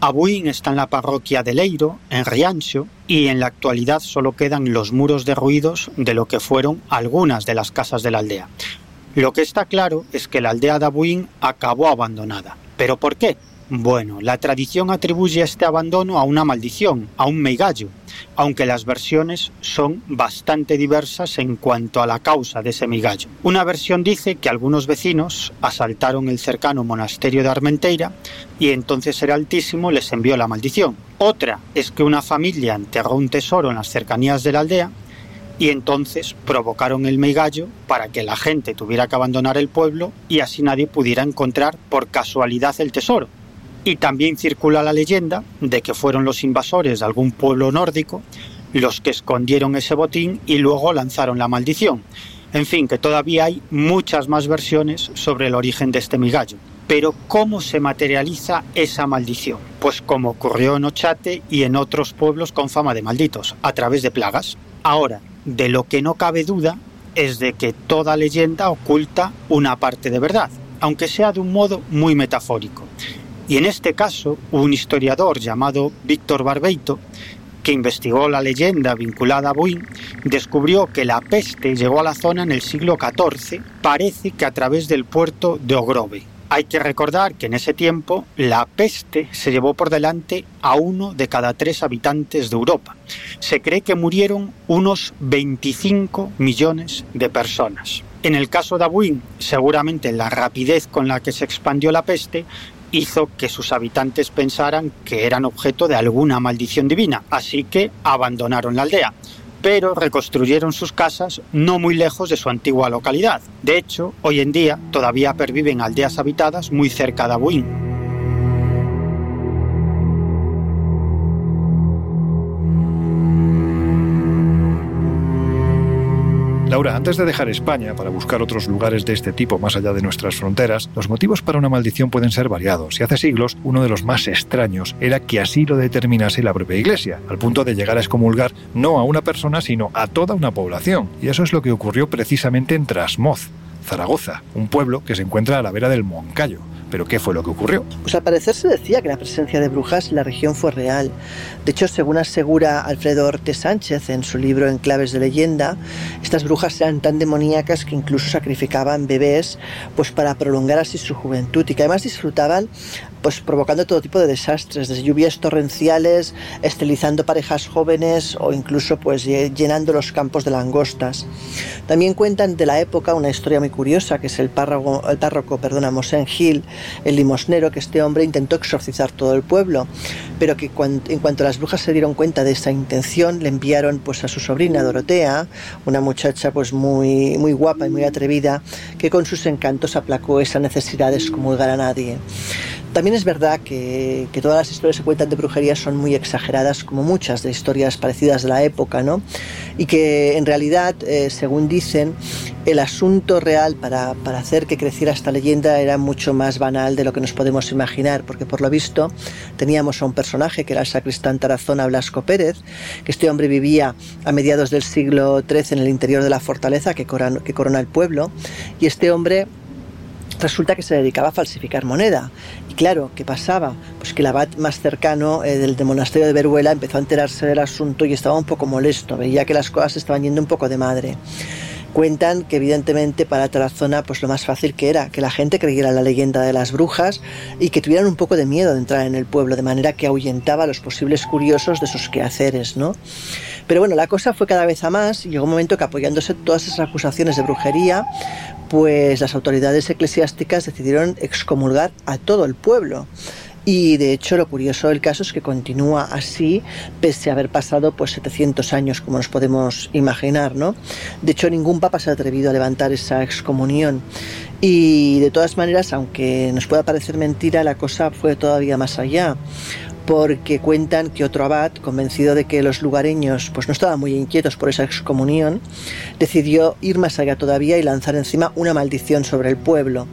Abuín está en la parroquia de Leiro, en Riancho, y en la actualidad solo quedan los muros derruidos de lo que fueron algunas de las casas de la aldea. Lo que está claro es que la aldea de Abuín acabó abandonada. ¿Pero por qué? Bueno, la tradición atribuye este abandono a una maldición, a un meigallo, aunque las versiones son bastante diversas en cuanto a la causa de ese meigallo. Una versión dice que algunos vecinos asaltaron el cercano monasterio de Armenteira y entonces el Altísimo les envió la maldición. Otra es que una familia enterró un tesoro en las cercanías de la aldea y entonces provocaron el meigallo para que la gente tuviera que abandonar el pueblo y así nadie pudiera encontrar por casualidad el tesoro. Y también circula la leyenda de que fueron los invasores de algún pueblo nórdico los que escondieron ese botín y luego lanzaron la maldición. En fin, que todavía hay muchas más versiones sobre el origen de este migallo. Pero ¿cómo se materializa esa maldición? Pues como ocurrió en Ochate y en otros pueblos con fama de malditos, a través de plagas. Ahora, de lo que no cabe duda es de que toda leyenda oculta una parte de verdad, aunque sea de un modo muy metafórico. Y en este caso, un historiador llamado Víctor Barbeito, que investigó la leyenda vinculada a Buin, descubrió que la peste llegó a la zona en el siglo XIV, parece que a través del puerto de Ogrove. Hay que recordar que en ese tiempo la peste se llevó por delante a uno de cada tres habitantes de Europa. Se cree que murieron unos 25 millones de personas. En el caso de Abuin, seguramente la rapidez con la que se expandió la peste hizo que sus habitantes pensaran que eran objeto de alguna maldición divina, así que abandonaron la aldea pero reconstruyeron sus casas no muy lejos de su antigua localidad. De hecho, hoy en día todavía perviven aldeas habitadas muy cerca de Abuín. Antes de dejar España para buscar otros lugares de este tipo más allá de nuestras fronteras, los motivos para una maldición pueden ser variados y hace siglos uno de los más extraños era que así lo determinase la propia Iglesia, al punto de llegar a excomulgar no a una persona sino a toda una población. Y eso es lo que ocurrió precisamente en Trasmoz, Zaragoza, un pueblo que se encuentra a la vera del Moncayo. ¿Pero qué fue lo que ocurrió? Pues al parecer se decía que la presencia de brujas en la región fue real. De hecho, según asegura Alfredo Orte Sánchez en su libro En claves de leyenda, estas brujas eran tan demoníacas que incluso sacrificaban bebés pues para prolongar así su juventud y que además disfrutaban pues provocando todo tipo de desastres, desde lluvias torrenciales, estilizando parejas jóvenes o incluso pues llenando los campos de langostas. También cuentan de la época una historia muy curiosa que es el párroco, el párroco perdona, Mosén Gil, el limosnero, que este hombre intentó exorcizar todo el pueblo, pero que en cuanto las brujas se dieron cuenta de esa intención, le enviaron pues a su sobrina Dorotea, una muchacha pues muy, muy guapa y muy atrevida, que con sus encantos aplacó esa necesidad de excomulgar a nadie. También es verdad que, todas las historias que cuentan de brujería son muy exageradas, como muchas de historias parecidas de la época, ¿no? Y que en realidad, eh, según dicen, el asunto real para, para, hacer que creciera esta leyenda era mucho más banal de lo que nos podemos imaginar, porque por lo visto teníamos a un personaje que era el sacristán Tarazona Blasco Pérez, que este hombre vivía a mediados del siglo XIII en el interior de la fortaleza que que corona el pueblo, y este hombre resulta que se dedicaba a falsificar moneda. Y claro, ¿qué pasaba? Pues que el abad más cercano eh, del, monasterio de Veruela empezó a enterarse del asunto y estaba un poco molesto, veía que las cosas estaban yendo un poco de madre. Cuentan que evidentemente para Tarazona pues lo más fácil que era que la gente creyera la llegenda de las brujas y que tuvieran un poco de miedo de entrar en el pueblo, de manera que ahuyentaba a los posibles curiosos de sus quehaceres, ¿no? Pero bueno, la cosa fue cada vez a más y llegó un momento que apoyándose todas esas acusaciones de brujería, pues las autoridades eclesiásticas decidieron excomulgar a todo el pueblo. Y de hecho lo curioso del caso es que continúa así pese a haber pasado pues 700 años como nos podemos imaginar, ¿no? De hecho ningún papa se ha atrevido a levantar esa excomunión y de todas maneras, aunque nos pueda parecer mentira, la cosa fue todavía más allá porque cuentan que otro abad, convencido de que los lugareños pues no estaban muy inquietos por esa excomunión, decidió ir más allá todavía y lanzar encima una maldición sobre el pueblo.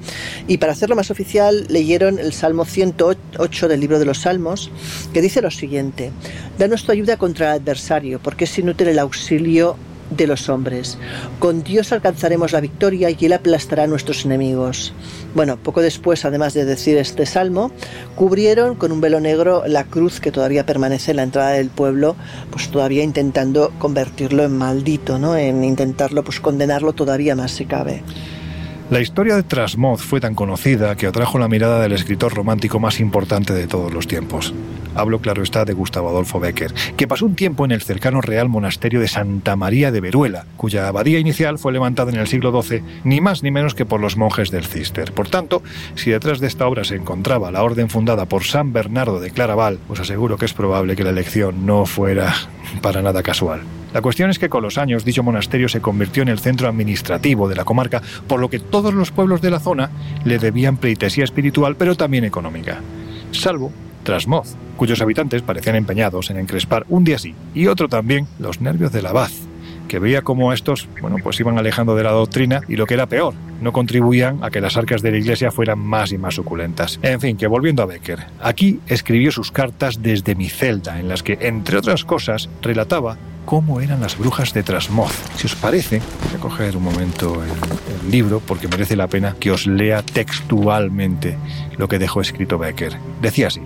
Y para hacerlo más oficial, leyeron el Salmo 108 del libro de los Salmos, que dice lo siguiente: Danos tu ayuda contra el adversario, porque es inútil el auxilio de los hombres. Con Dios alcanzaremos la victoria y Él aplastará a nuestros enemigos. Bueno, poco después, además de decir este salmo, cubrieron con un velo negro la cruz que todavía permanece en la entrada del pueblo, pues todavía intentando convertirlo en maldito, ¿no? En intentarlo, pues condenarlo todavía más si cabe. La historia de Trasmoz fue tan conocida que atrajo la mirada del escritor romántico más importante de todos los tiempos. Hablo, claro está, de Gustavo Adolfo Becker, que pasó un tiempo en el cercano Real Monasterio de Santa María de Veruela, cuya abadía inicial fue levantada en el siglo XII, ni más ni menos que por los monjes del Cister. Por tanto, si detrás de esta obra se encontraba la orden fundada por San Bernardo de Claraval, os aseguro que es probable que la elección no fuera para nada casual. La cuestión es que con los años dicho monasterio se convirtió en el centro administrativo de la comarca, por lo que todos los pueblos de la zona le debían pleitesía espiritual, pero también económica. Salvo Trasmoz, cuyos habitantes parecían empeñados en encrespar un día sí y otro también los nervios del abad, que veía cómo estos, bueno, pues iban alejando de la doctrina y lo que era peor, no contribuían a que las arcas de la iglesia fueran más y más suculentas. En fin, que volviendo a Becker, aquí escribió sus cartas desde mi celda, en las que, entre otras cosas, relataba cómo eran las brujas de Trasmoz. Si os parece, voy a coger un momento el, el, libro porque merece la pena que os lea textualmente lo que dejó escrito Becker. Decía así.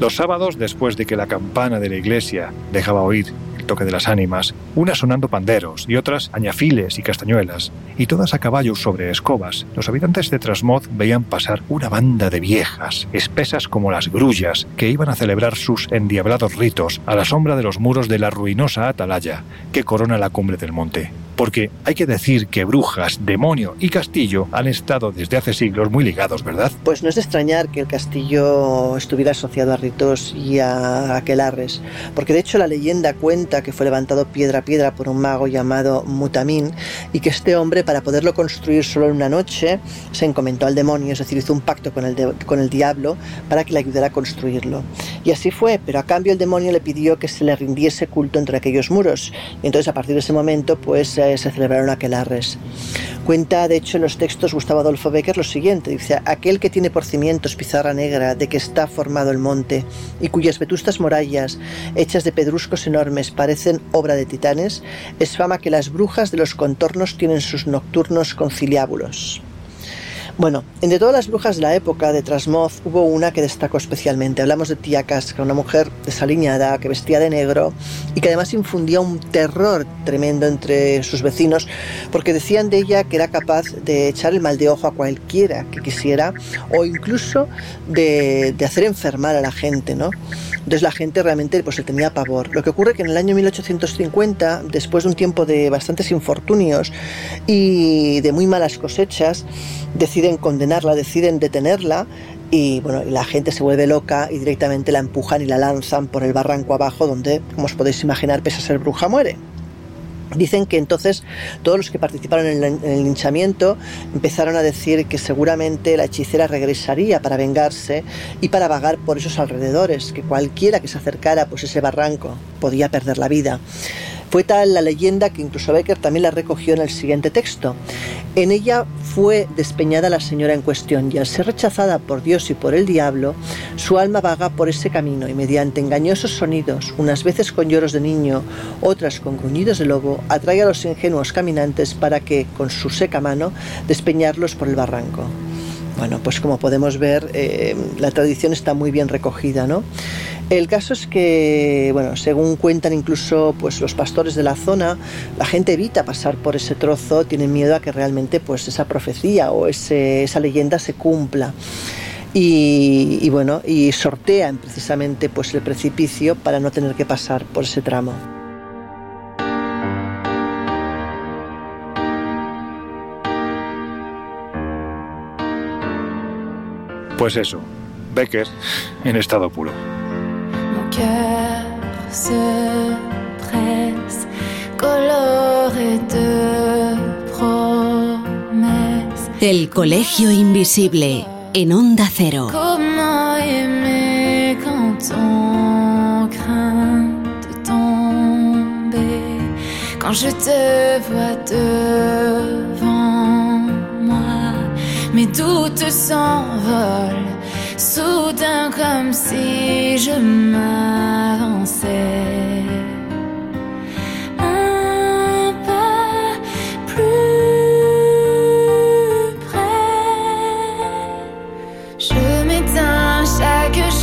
Los sábados, después de que la campana de la iglesia dejaba oír toque de las ánimas, unas sonando panderos y otras añafiles y castañuelas, y todas a caballo sobre escobas, los habitantes de Trasmoz veían pasar una banda de viejas, espesas como las grullas, que iban a celebrar sus endiablados ritos a la sombra de los muros de la ruinosa atalaya que corona la cumbre del monte porque hay que decir que brujas, demonio y castillo han estado desde hace siglos muy ligados, ¿verdad? Pues no es de extrañar que el castillo estuviera asociado a ritos y a aquelarres, porque de hecho la leyenda cuenta que fue levantado piedra a piedra por un mago llamado Mutamin y que este hombre para poderlo construir solo en una noche se encomendó al demonio, es decir, hizo un pacto con el, con el diablo para que le ayudara a construirlo. Y así fue, pero a cambio el demonio le pidió que se le rindiese culto entre aquellos muros. Y entonces a partir de ese momento pues se celebraron aquelarres. Cuenta, de hecho, en los textos Gustavo Adolfo Becker lo siguiente, dice, aquel que tiene por cimientos pizarra negra de que está formado el monte y cuyas vetustas murallas, hechas de pedruscos enormes, parecen obra de titanes, es fama que las brujas de los contornos tienen sus nocturnos conciliábulos. Bueno, entre todas las brujas de la época de Trasmoz hubo una que destacó especialmente. Hablamos de Tía Casca, una mujer desaliñada que vestía de negro y que además infundía un terror tremendo entre sus vecinos porque decían de ella que era capaz de echar el mal de ojo a cualquiera que quisiera o incluso de, de hacer enfermar a la gente, ¿no? Entonces la gente realmente pues, le tenía pavor. Lo que ocurre que en el año 1850, después de un tiempo de bastantes infortunios y de muy malas cosechas, deciden condenarla, deciden detenerla y bueno, la gente se vuelve loca y directamente la empujan y la lanzan por el barranco abajo donde, como os podéis imaginar, pese a ser bruja, muere. Dicen que entonces todos los que participaron en el, en el, linchamiento empezaron a decir que seguramente la hechicera regresaría para vengarse y para vagar por esos alrededores, que cualquiera que se acercara pues ese barranco podía perder la vida. Fue tal la leyenda que incluso Becker también la recogió en el siguiente texto. En ella fue despeñada la señora en cuestión y al ser rechazada por Dios y por el diablo, su alma vaga por ese camino y mediante engañosos sonidos, unas veces con lloros de niño, otras con gruñidos de lobo, atrae a los ingenuos caminantes para que, con su seca mano, despeñarlos por el barranco. Bueno, pues como podemos ver, eh, la tradición está muy bien recogida, ¿no? El caso es que, bueno, según cuentan incluso pues, los pastores de la zona, la gente evita pasar por ese trozo, tienen miedo a que realmente pues, esa profecía o esa leyenda se cumpla. Y, y, bueno, y sortean precisamente pues, el precipicio para no tener que pasar por ese tramo. Pues eso, Becker en estado puro. cœur se presse, coloré de promesses. El Colegio Invisible, en Onda Cero. Comment aimer quand on craint de tomber, quand je te vois devant moi, mes doutes s'envolent soudain comme si je m'avançais. Un pas plus près. Je m'éteins chaque jour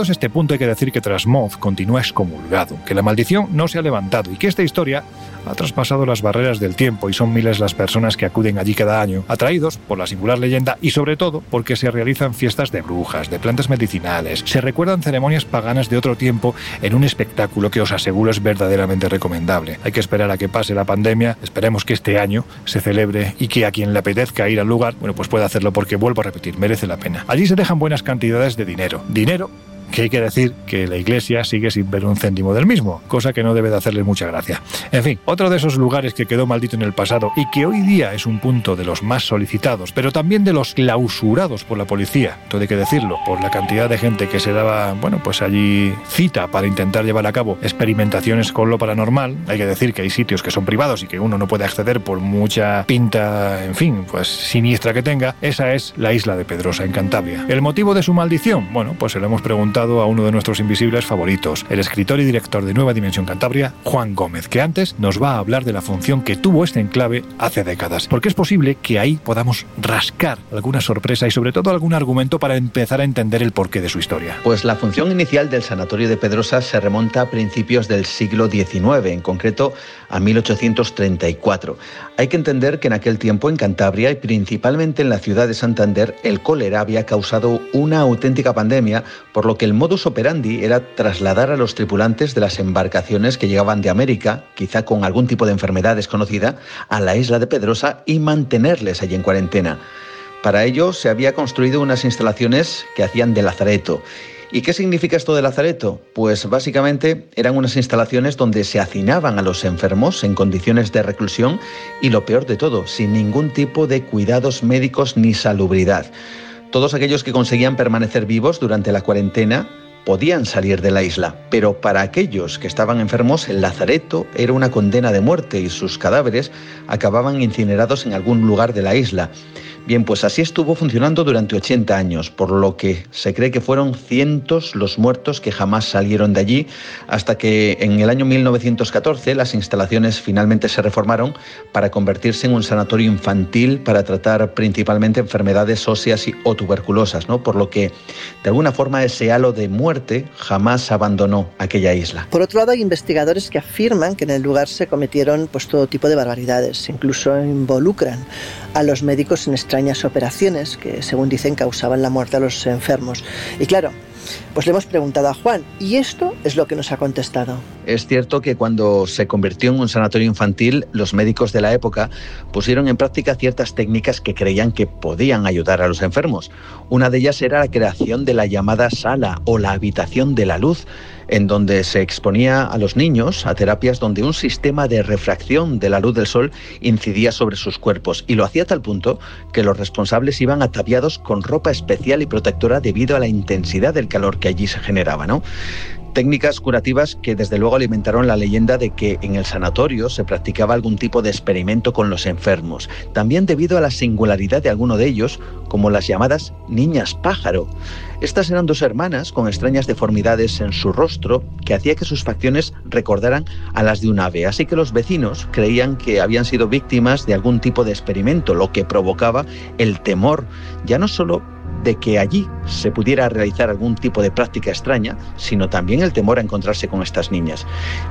Llegados a este punto hay que decir que Trasmoz continúa excomulgado, que la maldición no se ha levantado y que esta historia ha traspasado las barreras del tiempo y son miles las personas que acuden allí cada año, atraídos por la singular leyenda y sobre todo porque se realizan fiestas de brujas, de plantas medicinales, se recuerdan ceremonias paganas de otro tiempo en un espectáculo que os aseguro es verdaderamente recomendable. Hay que esperar a que pase la pandemia, esperemos que este año se celebre y que a quien le apetezca ir al lugar, bueno, pues pueda hacerlo porque vuelvo a repetir, merece la pena. Allí se dejan buenas cantidades de dinero, dinero que hay que decir que la iglesia sigue sin ver un céntimo del mismo, cosa que no debe de hacerles mucha gracia. En fin, otro de esos lugares que quedó maldito en el pasado y que hoy día es un punto de los más solicitados, pero también de los clausurados por la policía, todo hay que decirlo, por la cantidad de gente que se daba, bueno, pues allí cita para intentar llevar a cabo experimentaciones con lo paranormal. Hay que decir que hay sitios que son privados y que uno no puede acceder por mucha pinta, en fin, pues siniestra que tenga. Esa es la isla de Pedrosa, en Cantabria. ¿El motivo de su maldición? Bueno, pues se lo hemos preguntado a uno de nuestros invisibles favoritos, el escritor y director de Nueva Dimensión Cantabria, Juan Gómez, que antes nos va a hablar de la función que tuvo este enclave hace décadas. Porque es posible que ahí podamos rascar alguna sorpresa y sobre todo algún argumento para empezar a entender el porqué de su historia. Pues la función inicial del Sanatorio de Pedrosa se remonta a principios del siglo XIX, en concreto a 1834. Hay que entender que en aquel tiempo en Cantabria y principalmente en la ciudad de Santander el cólera había causado una auténtica pandemia, por lo que el modus operandi era trasladar a los tripulantes de las embarcaciones que llegaban de América, quizá con algún tipo de enfermedad desconocida, a la isla de Pedrosa y mantenerles allí en cuarentena. Para ello se había construido unas instalaciones que hacían de lazareto. ¿Y qué significa esto de lazareto? Pues básicamente eran unas instalaciones donde se hacinaban a los enfermos en condiciones de reclusión y lo peor de todo, sin ningún tipo de cuidados médicos ni salubridad. Todos aquellos que conseguían permanecer vivos durante la cuarentena podían salir de la isla, pero para aquellos que estaban enfermos el lazareto era una condena de muerte y sus cadáveres acababan incinerados en algún lugar de la isla. Bien, pues así estuvo funcionando durante 80 años, por lo que se cree que fueron cientos los muertos que jamás salieron de allí, hasta que en el año 1914 las instalaciones finalmente se reformaron para convertirse en un sanatorio infantil para tratar principalmente enfermedades óseas y, o tuberculosas, ¿no? Por lo que, de alguna forma, ese halo de muerte jamás abandonó aquella isla. Por otro lado, hay investigadores que afirman que en el lugar se cometieron pues, todo tipo de barbaridades, incluso involucran a los médicos en extrañas operaciones que, según dicen, causaban la muerte a los enfermos. Y claro, pues le hemos preguntado a Juan y esto es lo que nos ha contestado. Es cierto que cuando se convirtió en un sanatorio infantil, los médicos de la época pusieron en práctica ciertas técnicas que creían que podían ayudar a los enfermos. Una de ellas era la creación de la llamada sala o la habitación de la luz, en donde se exponía a los niños a terapias donde un sistema de refracción de la luz del sol incidía sobre sus cuerpos y lo hacía a tal punto que los responsables iban ataviados con ropa especial y protectora debido a la intensidad del calor que allí se generaba, ¿no? Técnicas curativas que desde luego alimentaron la leyenda de que en el sanatorio se practicaba algún tipo de experimento con los enfermos, también debido a la singularidad de alguno de ellos, como las llamadas niñas pájaro. Estas eran dos hermanas con extrañas deformidades en su rostro que hacía que sus facciones recordaran a las de un ave, así que los vecinos creían que habían sido víctimas de algún tipo de experimento, lo que provocaba el temor, ya no solo de que allí se pudiera realizar algún tipo de práctica extraña, sino también el temor a encontrarse con estas niñas.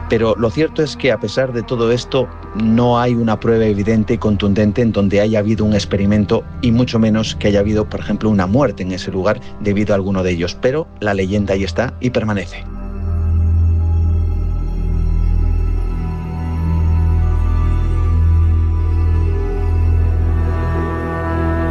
Pero lo cierto es que a pesar de todo esto, no hay una prueba evidente y contundente en donde haya habido un experimento y mucho menos que haya habido, por ejemplo, una muerte en ese lugar debido a alguno de ellos. Pero la leyenda ahí está y permanece.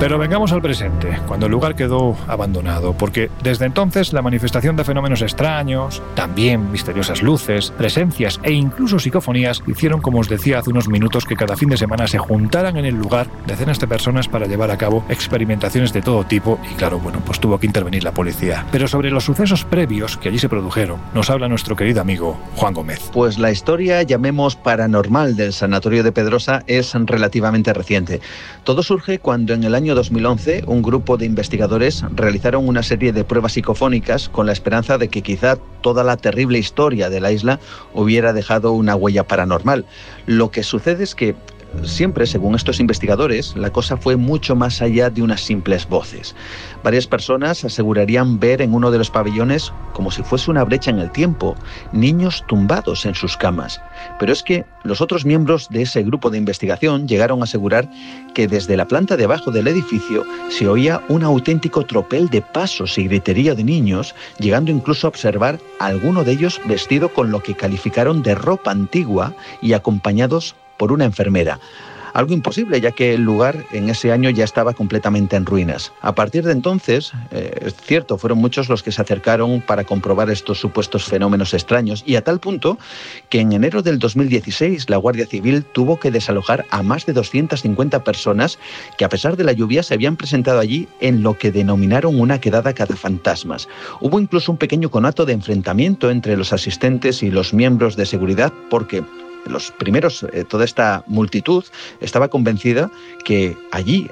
Pero vengamos al presente, cuando el lugar quedó abandonado, porque desde entonces la manifestación de fenómenos extraños, también misteriosas luces, presencias e incluso psicofonías hicieron, como os decía hace unos minutos, que cada fin de semana se juntaran en el lugar decenas de personas para llevar a cabo experimentaciones de todo tipo y claro, bueno, pues tuvo que intervenir la policía. Pero sobre los sucesos previos que allí se produjeron, nos habla nuestro querido amigo Juan Gómez. Pues la historia, llamemos paranormal del Sanatorio de Pedrosa, es relativamente reciente. Todo surge cuando en el año 2011 un grupo de investigadores realizaron una serie de pruebas psicofónicas con la esperanza de que quizá toda la terrible historia de la isla hubiera dejado una huella paranormal. Lo que sucede es que siempre, según estos investigadores, la cosa fue mucho más allá de unas simples voces. Varias personas asegurarían ver en uno de los pabellones, como si fuese una brecha en el tiempo, niños tumbados en sus camas. Pero es que los otros miembros de ese grupo de investigación llegaron a asegurar que desde la planta de abajo del edificio se oía un auténtico tropel de pasos y gritería de niños, llegando incluso a observar a alguno de ellos vestido con lo que calificaron de ropa antigua y acompañados por una enfermera. Algo imposible, ya que el lugar en ese año ya estaba completamente en ruinas. A partir de entonces, eh, es cierto, fueron muchos los que se acercaron para comprobar estos supuestos fenómenos extraños, y a tal punto que en enero del 2016 la Guardia Civil tuvo que desalojar a más de 250 personas que a pesar de la lluvia se habían presentado allí en lo que denominaron una quedada fantasmas. Hubo incluso un pequeño conato de enfrentamiento entre los asistentes y los miembros de seguridad porque los primeros, eh, toda esta multitud estaba convencida que allí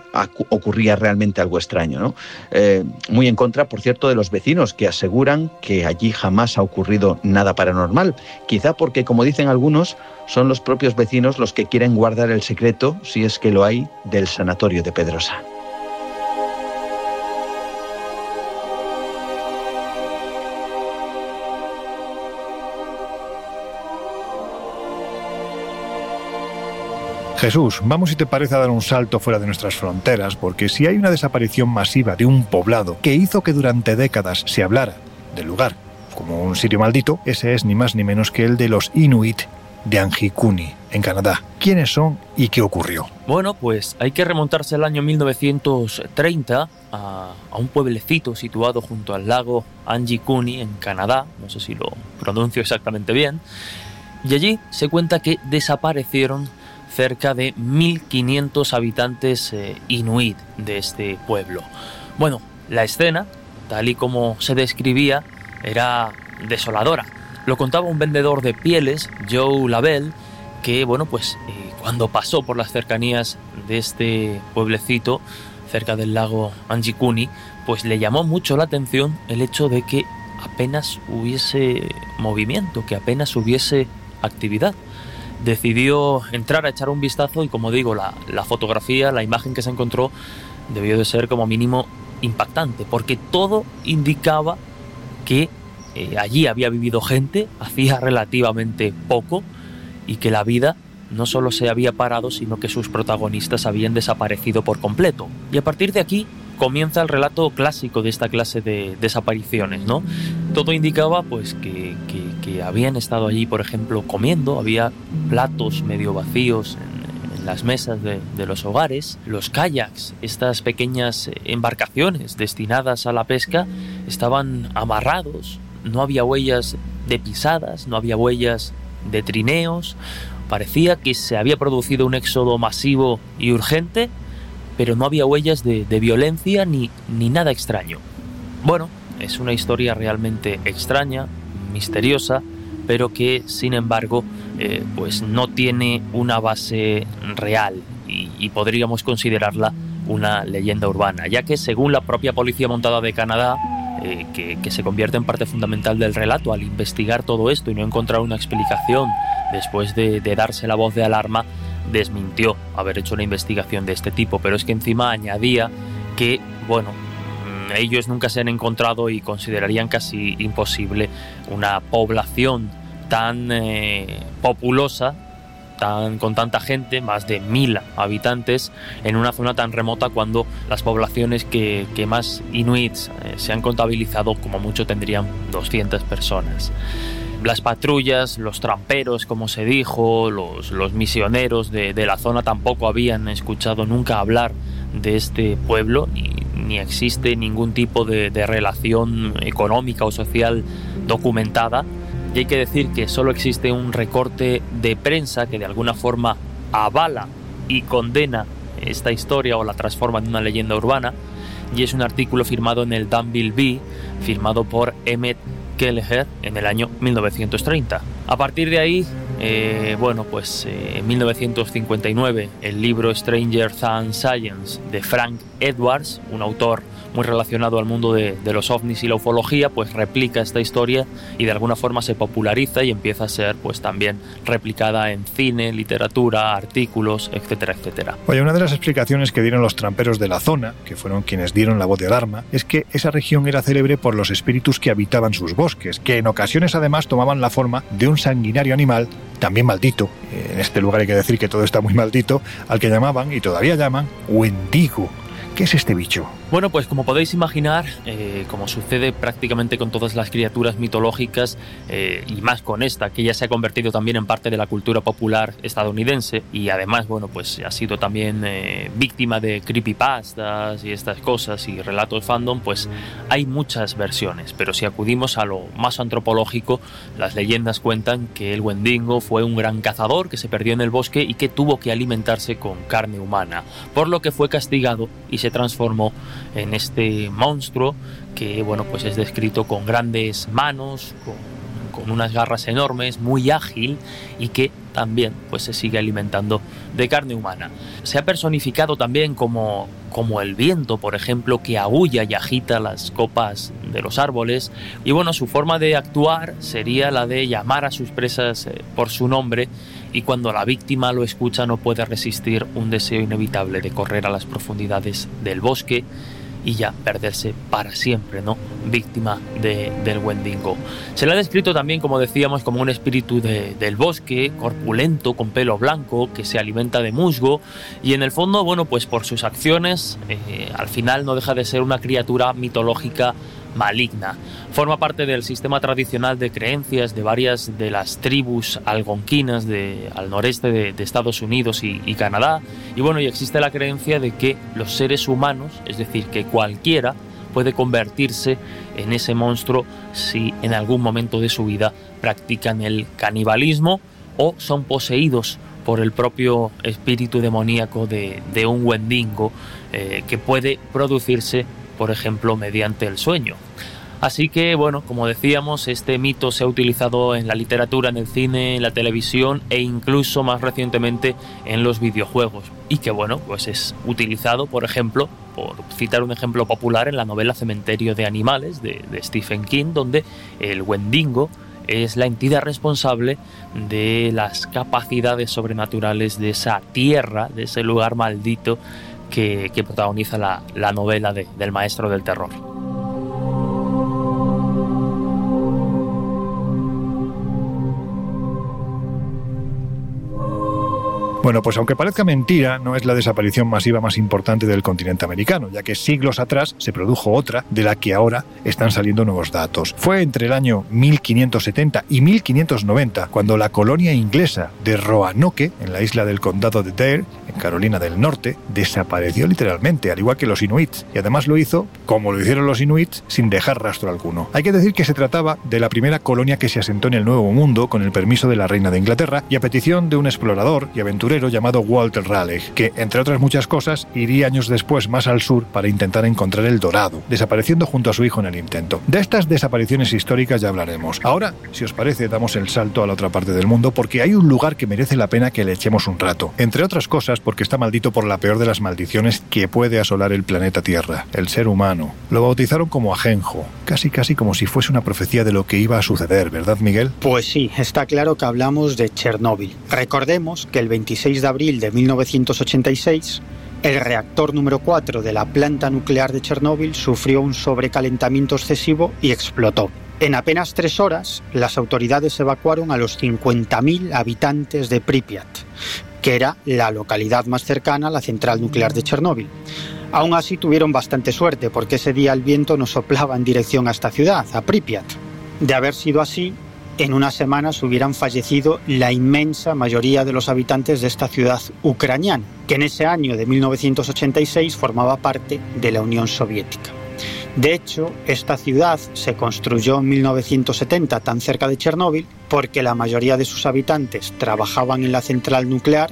ocurría realmente algo extraño. Eh, muy en contra, por cierto, de los vecinos que aseguran que allí jamás ha ocurrido nada paranormal. Quizá porque, como dicen algunos, son los propios vecinos los que quieren guardar el secreto, si es que lo hay, del sanatorio de Pedrosa. Jesús, vamos si te parece a dar un salto fuera de nuestras fronteras, porque si hay una desaparición masiva de un poblado que hizo que durante décadas se hablara del lugar como un sitio maldito, ese es ni más ni menos que el de los Inuit de Angikuni, en Canadá. ¿Quiénes son y qué ocurrió? Bueno, pues hay que remontarse al año 1930 a, a, un pueblecito situado junto al lago Angikuni, en Canadá, no sé si lo pronuncio exactamente bien, y allí se cuenta que desaparecieron cerca de 1.500 habitantes eh, inuit de este pueblo. Bueno, la escena, tal y como se describía, era desoladora. Lo contaba un vendedor de pieles, Joe Labelle, que bueno, pues eh, cuando pasó por las cercanías de este pueblecito, cerca del lago Anjikuni, pues le llamó mucho la atención el hecho de que apenas hubiese movimiento, que apenas hubiese actividad decidió entrar a echar un vistazo y como digo, la, fotografía, la imagen que se encontró debió de ser como mínimo impactante, porque todo indicaba que eh, allí había vivido gente hacía relativamente poco y que la vida no solo se había parado, sino que sus protagonistas habían desaparecido por completo. Y a partir de aquí comienza el relato clásico de esta clase de desapariciones, ¿no? Todo indicaba pues que, habían estado allí, por ejemplo, comiendo, había platos medio vacíos en, las mesas de, de, los hogares, los kayaks, estas pequeñas embarcaciones destinadas a la pesca, estaban amarrados, no había huellas de pisadas, no había huellas de trineos, parecía que se había producido un éxodo masivo y urgente pero no había huellas de, violencia ni, ni nada extraño. Bueno, es una historia realmente extraña, misteriosa, pero que sin embargo eh, pues no tiene una base real y, podríamos considerarla una leyenda urbana, ya que según la propia Policía Montada de Canadá, eh, que, se convierte en parte fundamental del relato al investigar todo esto y no encontrar una explicación después de darse la voz de alarma, desmintió haber hecho una investigación de este tipo, pero es que encima añadía que, bueno, ellos nunca se han encontrado y considerarían casi imposible una población tan eh, populosa Tan, con tanta gente, más de mil habitantes, en una zona tan remota cuando las poblaciones que, más inuits eh, se han contabilizado como mucho tendrían 200 personas. Las patrullas, los tramperos, como se dijo, los, misioneros de, la zona tampoco habían escuchado nunca hablar de este pueblo, ni, ni existe ningún tipo de, de relación económica o social documentada y hay que decir que solo existe un recorte de prensa que de alguna forma avala y condena esta historia o la transforma en una leyenda urbana. Y es un artículo firmado en el Danville Bee, firmado por Emmett Kelleher en el año 1930. A partir de ahí, eh, bueno, pues eh, en 1959 el libro Stranger Than Science de Frank Edwards, un autor muy relacionado al mundo de, los ovnis y la ufología, pues replica esta historia y de alguna forma se populariza y empieza a ser pues también replicada en cine, literatura, artículos, etcétera, etcétera. Oye, una de las explicaciones que dieron los tramperos de la zona, que fueron quienes dieron la voz de alarma, es que esa región era célebre por los espíritus que habitaban sus bosques, que en ocasiones además tomaban la forma de un sanguinario animal también maldito, en este lugar hay que decir que todo está muy maldito, al que llamaban y todavía llaman Wendigo. ¿Qué es este bicho? Bueno, pues como podéis imaginar, eh, como sucede prácticamente con todas las criaturas mitológicas, eh, y más con esta, que ya se ha convertido también en parte de la cultura popular estadounidense, y además, bueno, pues ha sido también eh, víctima de creepypastas y estas cosas y relatos fandom, pues hay muchas versiones, pero si acudimos a lo más antropológico, las leyendas cuentan que el Wendigo fue un gran cazador que se perdió en el bosque y que tuvo que alimentarse con carne humana, por lo que fue castigado y se transformó en este monstruo que bueno pues es descrito con grandes manos con, unas garras enormes muy ágil y que también pues se sigue alimentando de carne humana. Se ha personificado también como como el viento por ejemplo que aúlla y agita las copas de los árboles. Y bueno su forma de actuar sería la de llamar a sus presas eh, por su nombre y cuando la víctima lo escucha no puede resistir un deseo inevitable de correr a las profundidades del bosque y ya perderse para siempre, ¿no? Víctima de, del Wendigo. Se le ha descrito también, como decíamos, como un espíritu de, del bosque, corpulento, con pelo blanco, que se alimenta de musgo y en el fondo, bueno, pues por sus acciones, eh, al final no deja de ser una criatura mitológica maligna. Forma parte del sistema tradicional de creencias de varias de las tribus algonquinas al noreste de, Estados Unidos y, Canadá. Y bueno, y existe la creencia de que los seres humanos, es decir, que cualquiera puede convertirse en ese monstruo si en algún momento de su vida practican el canibalismo o son poseídos por el propio espíritu demoníaco de, de un Wendigo eh, que puede producirse por ejemplo, mediante el sueño. Así que, bueno, como decíamos, este mito se ha utilizado en la literatura, en el cine, en la televisión e incluso más recientemente en los videojuegos. Y que, bueno, pues es utilizado, por ejemplo, por citar un ejemplo popular, en la novela Cementerio de Animales de, Stephen King, donde el Wendigo es la entidad responsable de las capacidades sobrenaturales de esa tierra, de ese lugar maldito que, que protagoniza la, la novela de, del maestro del terror. Bueno, pues aunque parezca mentira, no es la desaparición masiva más importante del continente americano, ya que siglos atrás se produjo otra de la que ahora están saliendo nuevos datos. Fue entre el año 1570 y 1590 cuando la colonia inglesa de Roanoke, en la isla del condado de Dare, en Carolina del Norte, desapareció literalmente, al igual que los inuits, y además lo hizo, como lo hicieron los inuits, sin dejar rastro alguno. Hay que decir que se trataba de la primera colonia que se asentó en el Nuevo Mundo con el permiso de la reina de Inglaterra y a petición de un explorador y aventurero llamado Walter Raleigh, que, entre otras muchas cosas, iría años después más al sur para intentar encontrar el dorado, desapareciendo junto a su hijo en el intento. De estas desapariciones históricas ya hablaremos. Ahora, si os parece, damos el salto a la otra parte del mundo porque hay un lugar que merece la pena que le echemos un rato. Entre otras cosas, porque está maldito por la peor de las maldiciones que puede asolar el planeta Tierra, el ser humano. Lo bautizaron como Ajenjo, casi casi como si fuese una profecía de lo que iba a suceder, ¿verdad, Miguel? Pues sí, está claro que hablamos de Chernóbil. Recordemos que el 26 de abril de 1986, El reactor número 4 de la planta nuclear de Chernóbil sufrió un sobrecalentamiento excesivo y explotó. En apenas tres horas, las autoridades evacuaron a los 50.000 habitantes de Pripyat, que era la localidad más cercana a la central nuclear de Chernóbil. Aún así tuvieron bastante suerte porque ese día el viento no soplaba en dirección a esta ciudad, a Pripyat. De haber sido así, en unas semanas hubieran fallecido la inmensa mayoría de los habitantes de esta ciudad ucraniana, que en ese año de 1986 formaba parte de la Unión Soviética. De hecho, esta ciudad se construyó en 1970 tan cerca de Chernóbil porque la mayoría de sus habitantes trabajaban en la central nuclear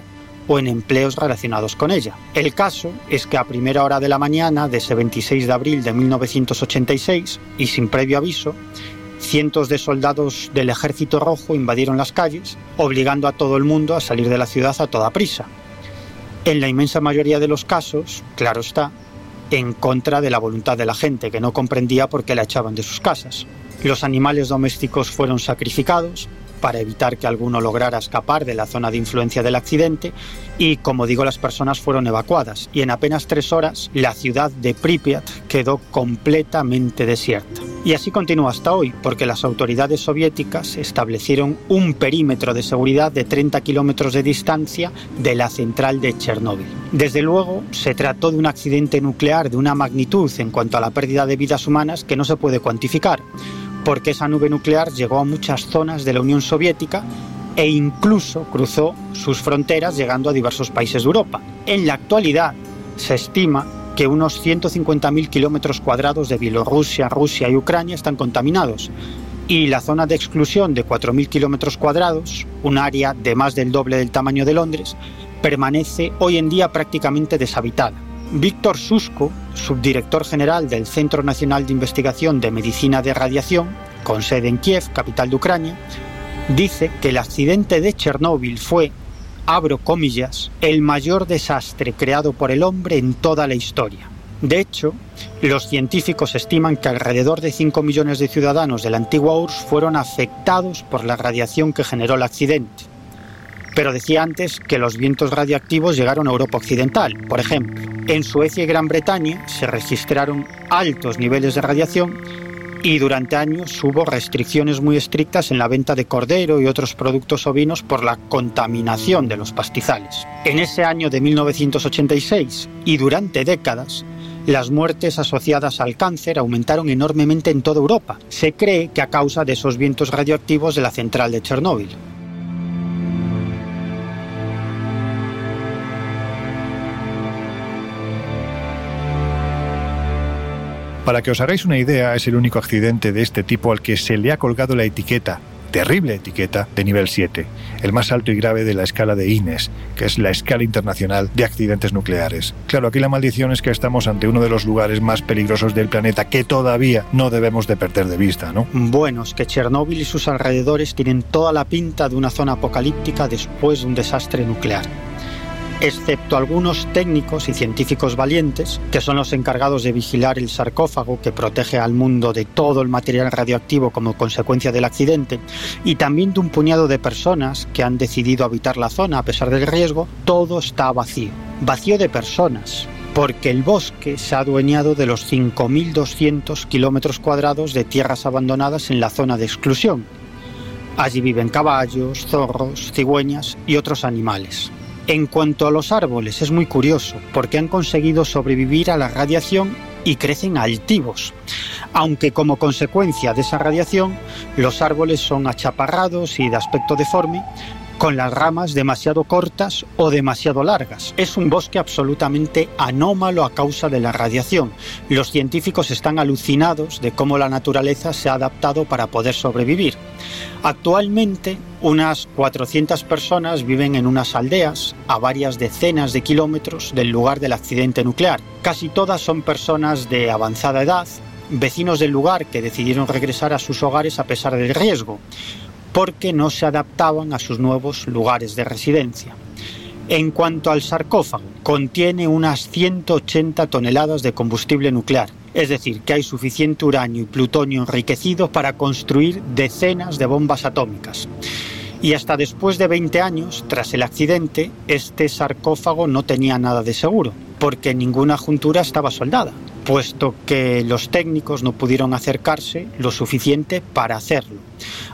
o en empleos relacionados con ella. El caso es que a primera hora de la mañana de ese 26 de abril de 1986 y sin previo aviso, cientos de soldados del Ejército Rojo invadieron las calles, obligando a todo el mundo a salir de la ciudad a toda prisa. En la inmensa mayoría de los casos, claro está, en contra de la voluntad de la gente, que no comprendía por qué la echaban de sus casas. Los animales domésticos fueron sacrificados para evitar que alguno lograra escapar de la zona de influencia del accidente y, como digo, las personas fueron evacuadas y en apenas tres horas la ciudad de Pripyat quedó completamente desierta. Y así continúa hasta hoy, porque las autoridades soviéticas establecieron un perímetro de seguridad de 30 kilómetros de distancia de la central de Chernóbil. Desde luego, se trató de un accidente nuclear de una magnitud en cuanto a la pérdida de vidas humanas que no se puede cuantificar, porque esa nube nuclear llegó a muchas zonas de la Unión Soviética e incluso cruzó sus fronteras llegando a diversos países de Europa. En la actualidad, se estima que unos 150.000 kilómetros cuadrados de Bielorrusia, Rusia y Ucrania están contaminados. Y la zona de exclusión de 4.000 kilómetros cuadrados, un área de más del doble del tamaño de Londres, permanece hoy en día prácticamente deshabitada. Víctor Susko, subdirector general del Centro Nacional de Investigación de Medicina de Radiación, con sede en Kiev, capital de Ucrania, dice que el accidente de Chernóbil fue abro comillas, el mayor desastre creado por el hombre en toda la historia. De hecho, los científicos estiman que alrededor de 5 millones de ciudadanos de la antigua URSS fueron afectados por la radiación que generó el accidente. Pero decía antes que los vientos radiactivos llegaron a Europa Occidental. Por ejemplo, en Suecia y Gran Bretaña se registraron altos niveles de radiación y durante años hubo restricciones muy estrictas en la venta de cordero y otros productos ovinos por la contaminación de los pastizales. En ese año de 1986 y durante décadas, las muertes asociadas al cáncer aumentaron enormemente en toda Europa. Se cree que a causa de esos vientos radioactivos de la central de Chernóbil. Para que os hagáis una idea, es el único accidente de este tipo al que se le ha colgado la etiqueta, terrible etiqueta, de nivel 7, el más alto y grave de la escala de INES, que es la escala internacional de accidentes nucleares. Claro, aquí la maldición es que estamos ante uno de los lugares más peligrosos del planeta que todavía no debemos de perder de vista, ¿no? Bueno, es que Chernóbil y sus alrededores tienen toda la pinta de una zona apocalíptica después de un desastre nuclear excepto algunos técnicos y científicos valientes, que son los encargados de vigilar el sarcófago que protege al mundo de todo el material radioactivo como consecuencia del accidente, y también de un puñado de personas que han decidido habitar la zona a pesar del riesgo, todo está vacío. Vacío de personas, porque el bosque se ha adueñado de los 5.200 kilómetros cuadrados de tierras abandonadas en la zona de exclusión. Allí viven caballos, zorros, cigüeñas y otros animales. En cuanto a los árboles, es muy curioso, porque han conseguido sobrevivir a la radiación y crecen altivos. Aunque como consecuencia de esa radiación, los árboles son achaparrados y de aspecto deforme, con las ramas demasiado cortas o demasiado largas. Es un bosque absolutamente anómalo a causa de la radiación. Los científicos están alucinados de cómo la naturaleza se ha adaptado para poder sobrevivir. Actualmente, unas 400 personas viven en unas aldeas a varias decenas de kilómetros del lugar del accidente nuclear. Casi todas son personas de avanzada edad, vecinos del lugar que decidieron regresar a sus hogares a pesar del riesgo porque no se adaptaban a sus nuevos lugares de residencia. En cuanto al sarcófago, contiene unas 180 toneladas de combustible nuclear, es decir, que hay suficiente uranio y plutonio enriquecido para construir decenas de bombas atómicas. Y hasta después de 20 años, tras el accidente, este sarcófago no tenía nada de seguro, porque ninguna juntura estaba soldada, puesto que los técnicos no pudieron acercarse lo suficiente para hacerlo.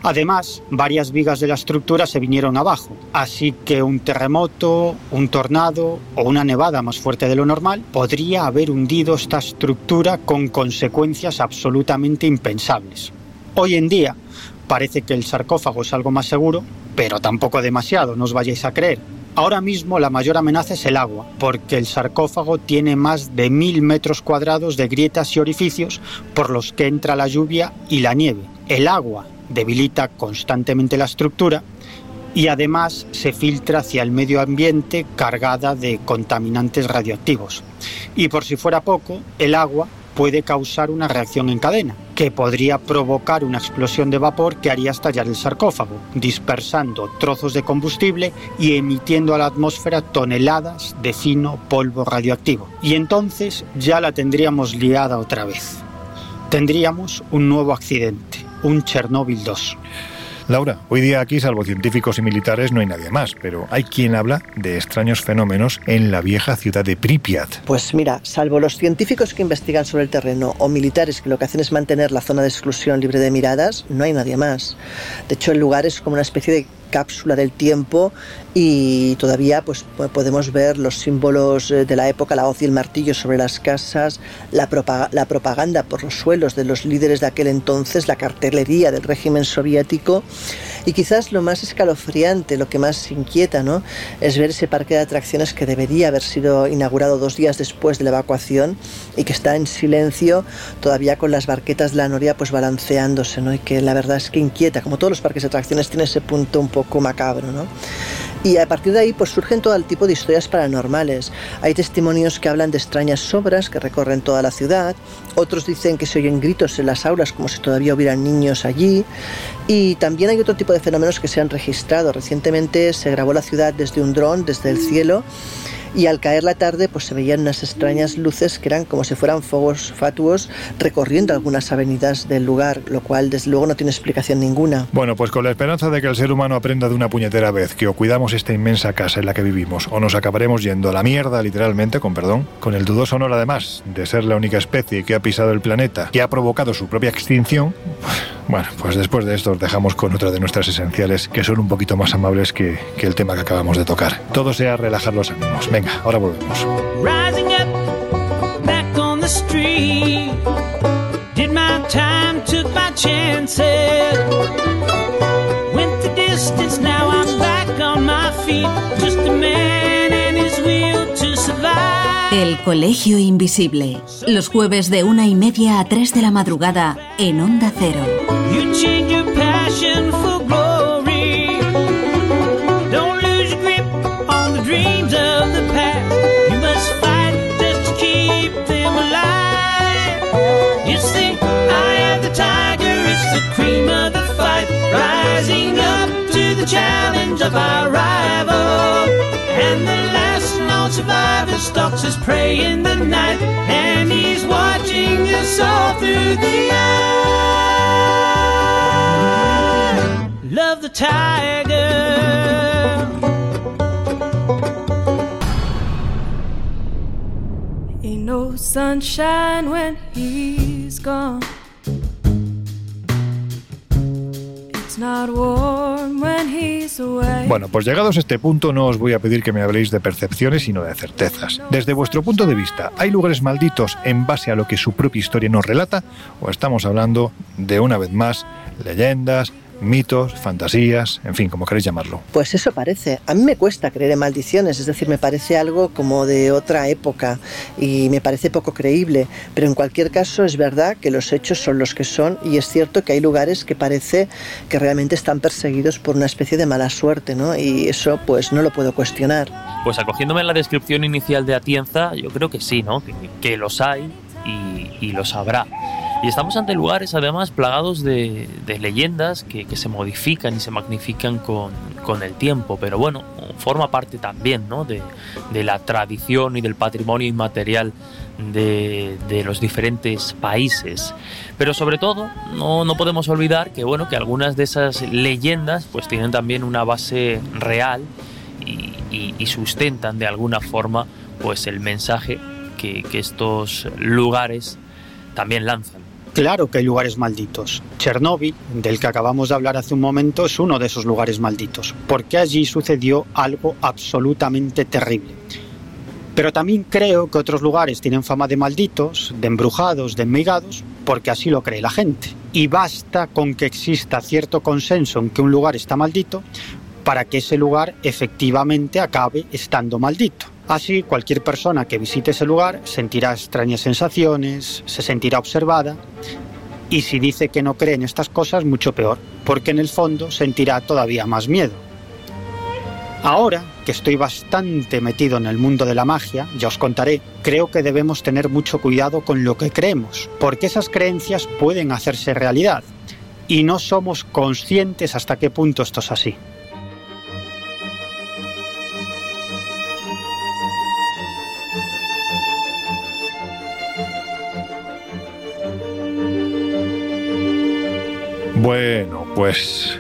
Además, varias vigas de la estructura se vinieron abajo, así que un terremoto, un tornado o una nevada más fuerte de lo normal podría haber hundido esta estructura con consecuencias absolutamente impensables. Hoy en día, Parece que el sarcófago es algo más seguro, pero tampoco demasiado, no os vayáis a creer. Ahora mismo la mayor amenaza es el agua, porque el sarcófago tiene más de mil metros cuadrados de grietas y orificios por los que entra la lluvia y la nieve. El agua debilita constantemente la estructura y además se filtra hacia el medio ambiente cargada de contaminantes radioactivos. Y por si fuera poco, el agua puede causar una reacción en cadena, que podría provocar una explosión de vapor que haría estallar el sarcófago, dispersando trozos de combustible y emitiendo a la atmósfera toneladas de fino polvo radioactivo. Y entonces ya la tendríamos liada otra vez. Tendríamos un nuevo accidente, un Chernóbil 2. Laura, hoy día aquí, salvo científicos y militares, no hay nadie más, pero hay quien habla de extraños fenómenos en la vieja ciudad de Pripyat. Pues mira, salvo los científicos que investigan sobre el terreno o militares que lo que hacen es mantener la zona de exclusión libre de miradas, no hay nadie más. De hecho, el lugar es como una especie de cápsula del tiempo y todavía pues podemos ver los símbolos eh, de la época, la hoz y el martillo sobre las casas, la, la propaganda por los suelos de los líderes de aquel entonces, la cartelería del régimen soviético y quizás lo más escalofriante, lo que más inquieta, ¿no? es ver ese parque de atracciones que debería haber sido inaugurado dos días después de la evacuación y que está en silencio todavía con las barquetas de la noria pues balanceándose, ¿no? y que la verdad es que inquieta, como todos los parques de atracciones tiene ese punto un poco macabro. ¿no? Y a partir de ahí pues surgen todo el tipo de historias paranormales. Hay testimonios que hablan de extrañas sobras que recorren toda la ciudad, otros dicen que se oyen gritos en las aulas como si todavía hubieran niños allí, y también hay otro tipo de fenómenos que se han registrado. Recientemente se grabó la ciudad desde un dron, desde el cielo, y al caer la tarde pues se veían unas extrañas luces que eran como si fueran fuegos fatuos recorriendo algunas avenidas del lugar, lo cual desde luego no tiene explicación ninguna. Bueno, pues con la esperanza de que el ser humano aprenda de una puñetera vez que o cuidamos esta inmensa casa en la que vivimos o nos acabaremos yendo a la mierda literalmente, con perdón, con el dudoso honor además de ser la única especie que ha pisado el planeta, que ha provocado su propia extinción, bueno, pues después de esto os dejamos con otra de nuestras esenciales que son un poquito más amables que, que el tema que acabamos de tocar. Todo sea relajar los ánimos. Venga, ahora volvemos. Rising up, back on the street. Did my time, took my chances. Went the distance, now I'm back on my feet. Just a man and his will to survive. El Colegio Invisible. Los jueves de una y media a tres de la madrugada en Onda Cero. Challenge of our rival. And the last known survivor stalks his prey in the night, and he's watching us all through the eye. Love the tiger. Ain't no sunshine when he's gone. Bueno, pues llegados a este punto no os voy a pedir que me habléis de percepciones, sino de certezas. Desde vuestro punto de vista, ¿hay lugares malditos en base a lo que su propia historia nos relata? ¿O estamos hablando de, una vez más, leyendas, mitos, fantasías, en fin, como queréis llamarlo. Pues eso parece. A mí me cuesta creer en maldiciones, es decir, me parece algo como de otra época y me parece poco creíble, pero en cualquier caso es verdad que los hechos son los que son y es cierto que hay lugares que parece que realmente están perseguidos por una especie de mala suerte, ¿no? Y eso pues no lo puedo cuestionar. Pues acogiéndome a la descripción inicial de Atienza, yo creo que sí, ¿no? Que, los hay y, y los habrá. Y estamos ante lugares además plagados de, leyendas que, se modifican y se magnifican con, el tiempo, pero bueno, forma parte también ¿no? de, la tradición y del patrimonio inmaterial de, los diferentes países. Pero sobre todo, no, podemos olvidar que, bueno, que algunas de esas leyendas pues tienen también una base real y, sustentan de alguna forma pues el mensaje que estos lugares también lanzan. Claro que hay lugares malditos. Chernóbil, del que acabamos de hablar hace un momento, es uno de esos lugares malditos, porque allí sucedió algo absolutamente terrible. Pero también creo que otros lugares tienen fama de malditos, de embrujados, de enmigados, porque así lo cree la gente. Y basta con que exista cierto consenso en que un lugar está maldito para que ese lugar efectivamente acabe estando maldito. Así, cualquier persona que visite ese lugar sentirá extrañas sensaciones, se sentirá observada y si dice que no cree en estas cosas, mucho peor, porque en el fondo sentirá todavía más miedo. Ahora que estoy bastante metido en el mundo de la magia, ya os contaré, creo que debemos tener mucho cuidado con lo que creemos, porque esas creencias pueden hacerse realidad y no somos conscientes hasta qué punto esto es así. Bueno, pues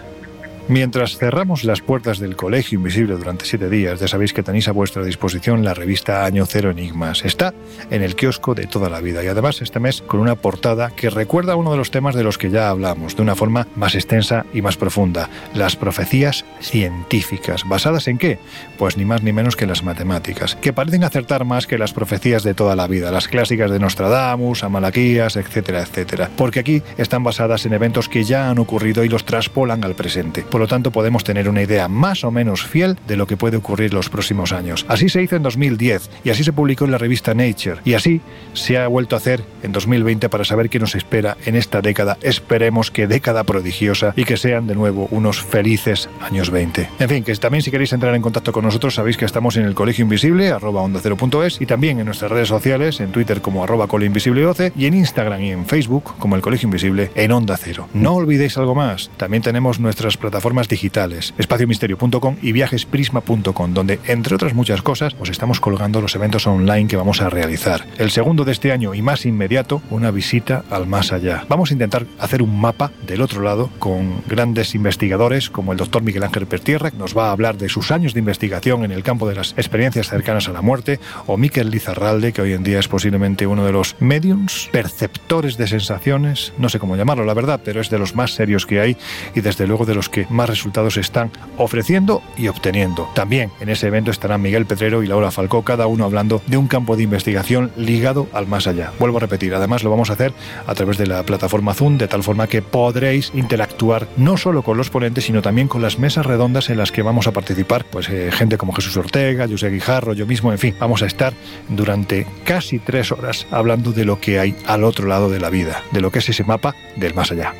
Mientras cerramos las puertas del Colegio Invisible durante siete días, ya sabéis que tenéis a vuestra disposición la revista Año Cero Enigmas. Está en el kiosco de toda la vida y además este mes con una portada que recuerda uno de los temas de los que ya hablamos, de una forma más extensa y más profunda, las profecías científicas. ¿Basadas en qué? Pues ni más ni menos que las matemáticas, que parecen acertar más que las profecías de toda la vida, las clásicas de Nostradamus, Amalaquías, etcétera, etcétera. Porque aquí están basadas en eventos que ya han ocurrido y los traspolan al presente. Lo tanto, podemos tener una idea más o menos fiel de lo que puede ocurrir los próximos años. Así se hizo en 2010 y así se publicó en la revista Nature y así se ha vuelto a hacer en 2020 para saber qué nos espera en esta década. Esperemos que década prodigiosa y que sean de nuevo unos felices años 20. En fin, que también si queréis entrar en contacto con nosotros sabéis que estamos en el Colegio Invisible, arroba onda y también en nuestras redes sociales, en Twitter como arroba invisible 12 y en Instagram y en Facebook como el Colegio Invisible en Onda Cero. No olvidéis algo más, también tenemos nuestras plataformas digitales, espaciomisterio.com y viajesprisma.com, donde, entre otras muchas cosas, os estamos colgando los eventos online que vamos a realizar. El segundo de este año y más inmediato, una visita al más allá. Vamos a intentar hacer un mapa del otro lado con grandes investigadores como el doctor Miguel Ángel Pertierra, que nos va a hablar de sus años de investigación en el campo de las experiencias cercanas a la muerte, o Miquel Lizarralde, que hoy en día es posiblemente uno de los mediums, perceptores de sensaciones, no sé cómo llamarlo, la verdad, pero es de los más serios que hay y desde luego de los que más resultados están ofreciendo y obteniendo. También en ese evento estarán Miguel Pedrero y Laura Falcó, cada uno hablando de un campo de investigación ligado al más allá. Vuelvo a repetir, además lo vamos a hacer a través de la plataforma Zoom, de tal forma que podréis interactuar no solo con los ponentes, sino también con las mesas redondas en las que vamos a participar, pues eh, gente como Jesús Ortega, José Guijarro, yo mismo, en fin, vamos a estar durante casi tres horas hablando de lo que hay al otro lado de la vida, de lo que es ese mapa del más allá.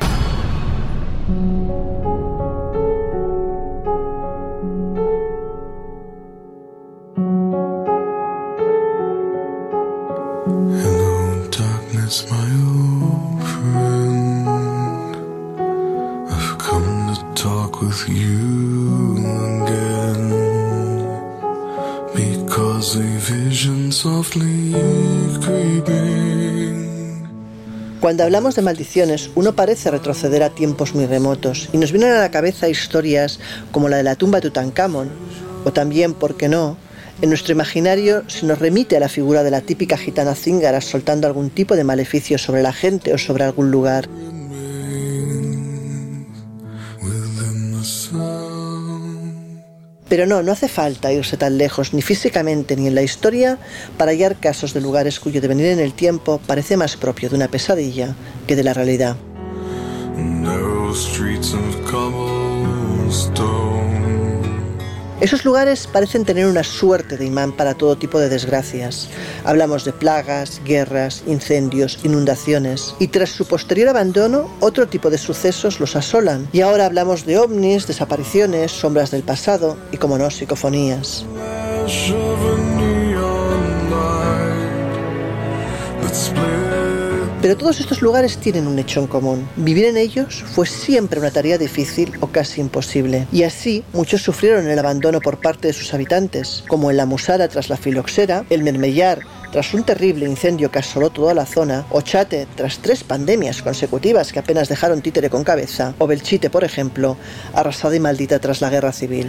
Cuando hablamos de maldiciones, uno parece retroceder a tiempos muy remotos y nos vienen a la cabeza historias como la de la tumba de Tutankamón, o también, ¿por qué no?, en nuestro imaginario se nos remite a la figura de la típica gitana zíngara soltando algún tipo de maleficio sobre la gente o sobre algún lugar. Pero no, no hace falta irse tan lejos, ni físicamente ni en la historia, para hallar casos de lugares cuyo devenir en el tiempo parece más propio de una pesadilla que de la realidad. Esos lugares parecen tener una suerte de imán para todo tipo de desgracias. Hablamos de plagas, guerras, incendios, inundaciones. Y tras su posterior abandono, otro tipo de sucesos los asolan. Y ahora hablamos de ovnis, desapariciones, sombras del pasado y, como no, psicofonías. Pero todos estos lugares tienen un hecho en común. Vivir en ellos fue siempre una tarea difícil o casi imposible. Y así muchos sufrieron el abandono por parte de sus habitantes, como en la tras la filoxera, el Mermellar Tras un terrible incendio que asoló toda la zona, Ochate, tras tres pandemias consecutivas que apenas dejaron títere con cabeza, o Belchite, por ejemplo, arrasada y maldita tras la guerra civil.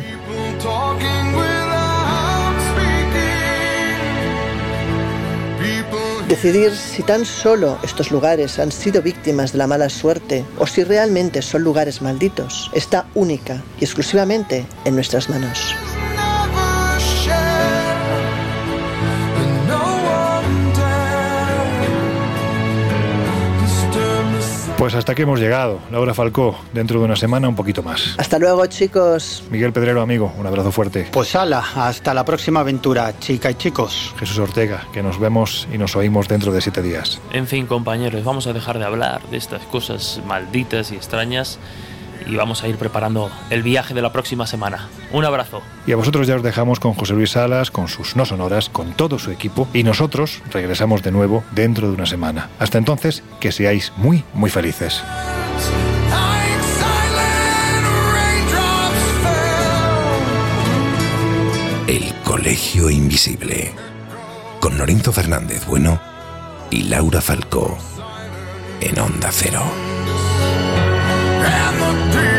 Decidir si tan solo estos lugares han sido víctimas de la mala suerte o si realmente son lugares malditos está única y exclusivamente en nuestras manos. Pues hasta aquí hemos llegado. Laura Falcó, dentro de una semana un poquito más. Hasta luego, chicos. Miguel Pedrero, amigo, un abrazo fuerte. Pues ala, hasta la próxima aventura, chica y chicos. Jesús Ortega, que nos vemos y nos oímos dentro de siete días. En fin, compañeros, vamos a dejar de hablar de estas cosas malditas y extrañas y vamos a ir preparando el viaje de la próxima semana. Un abrazo. Y a vosotros ya os dejamos con José Luis Salas, con sus no sonoras, con todo su equipo y nosotros regresamos de nuevo dentro de una semana. Hasta entonces, que seáis muy, muy felices. El Colegio Invisible con Lorenzo Fernández Bueno y Laura Falcó en Onda Cero. 对。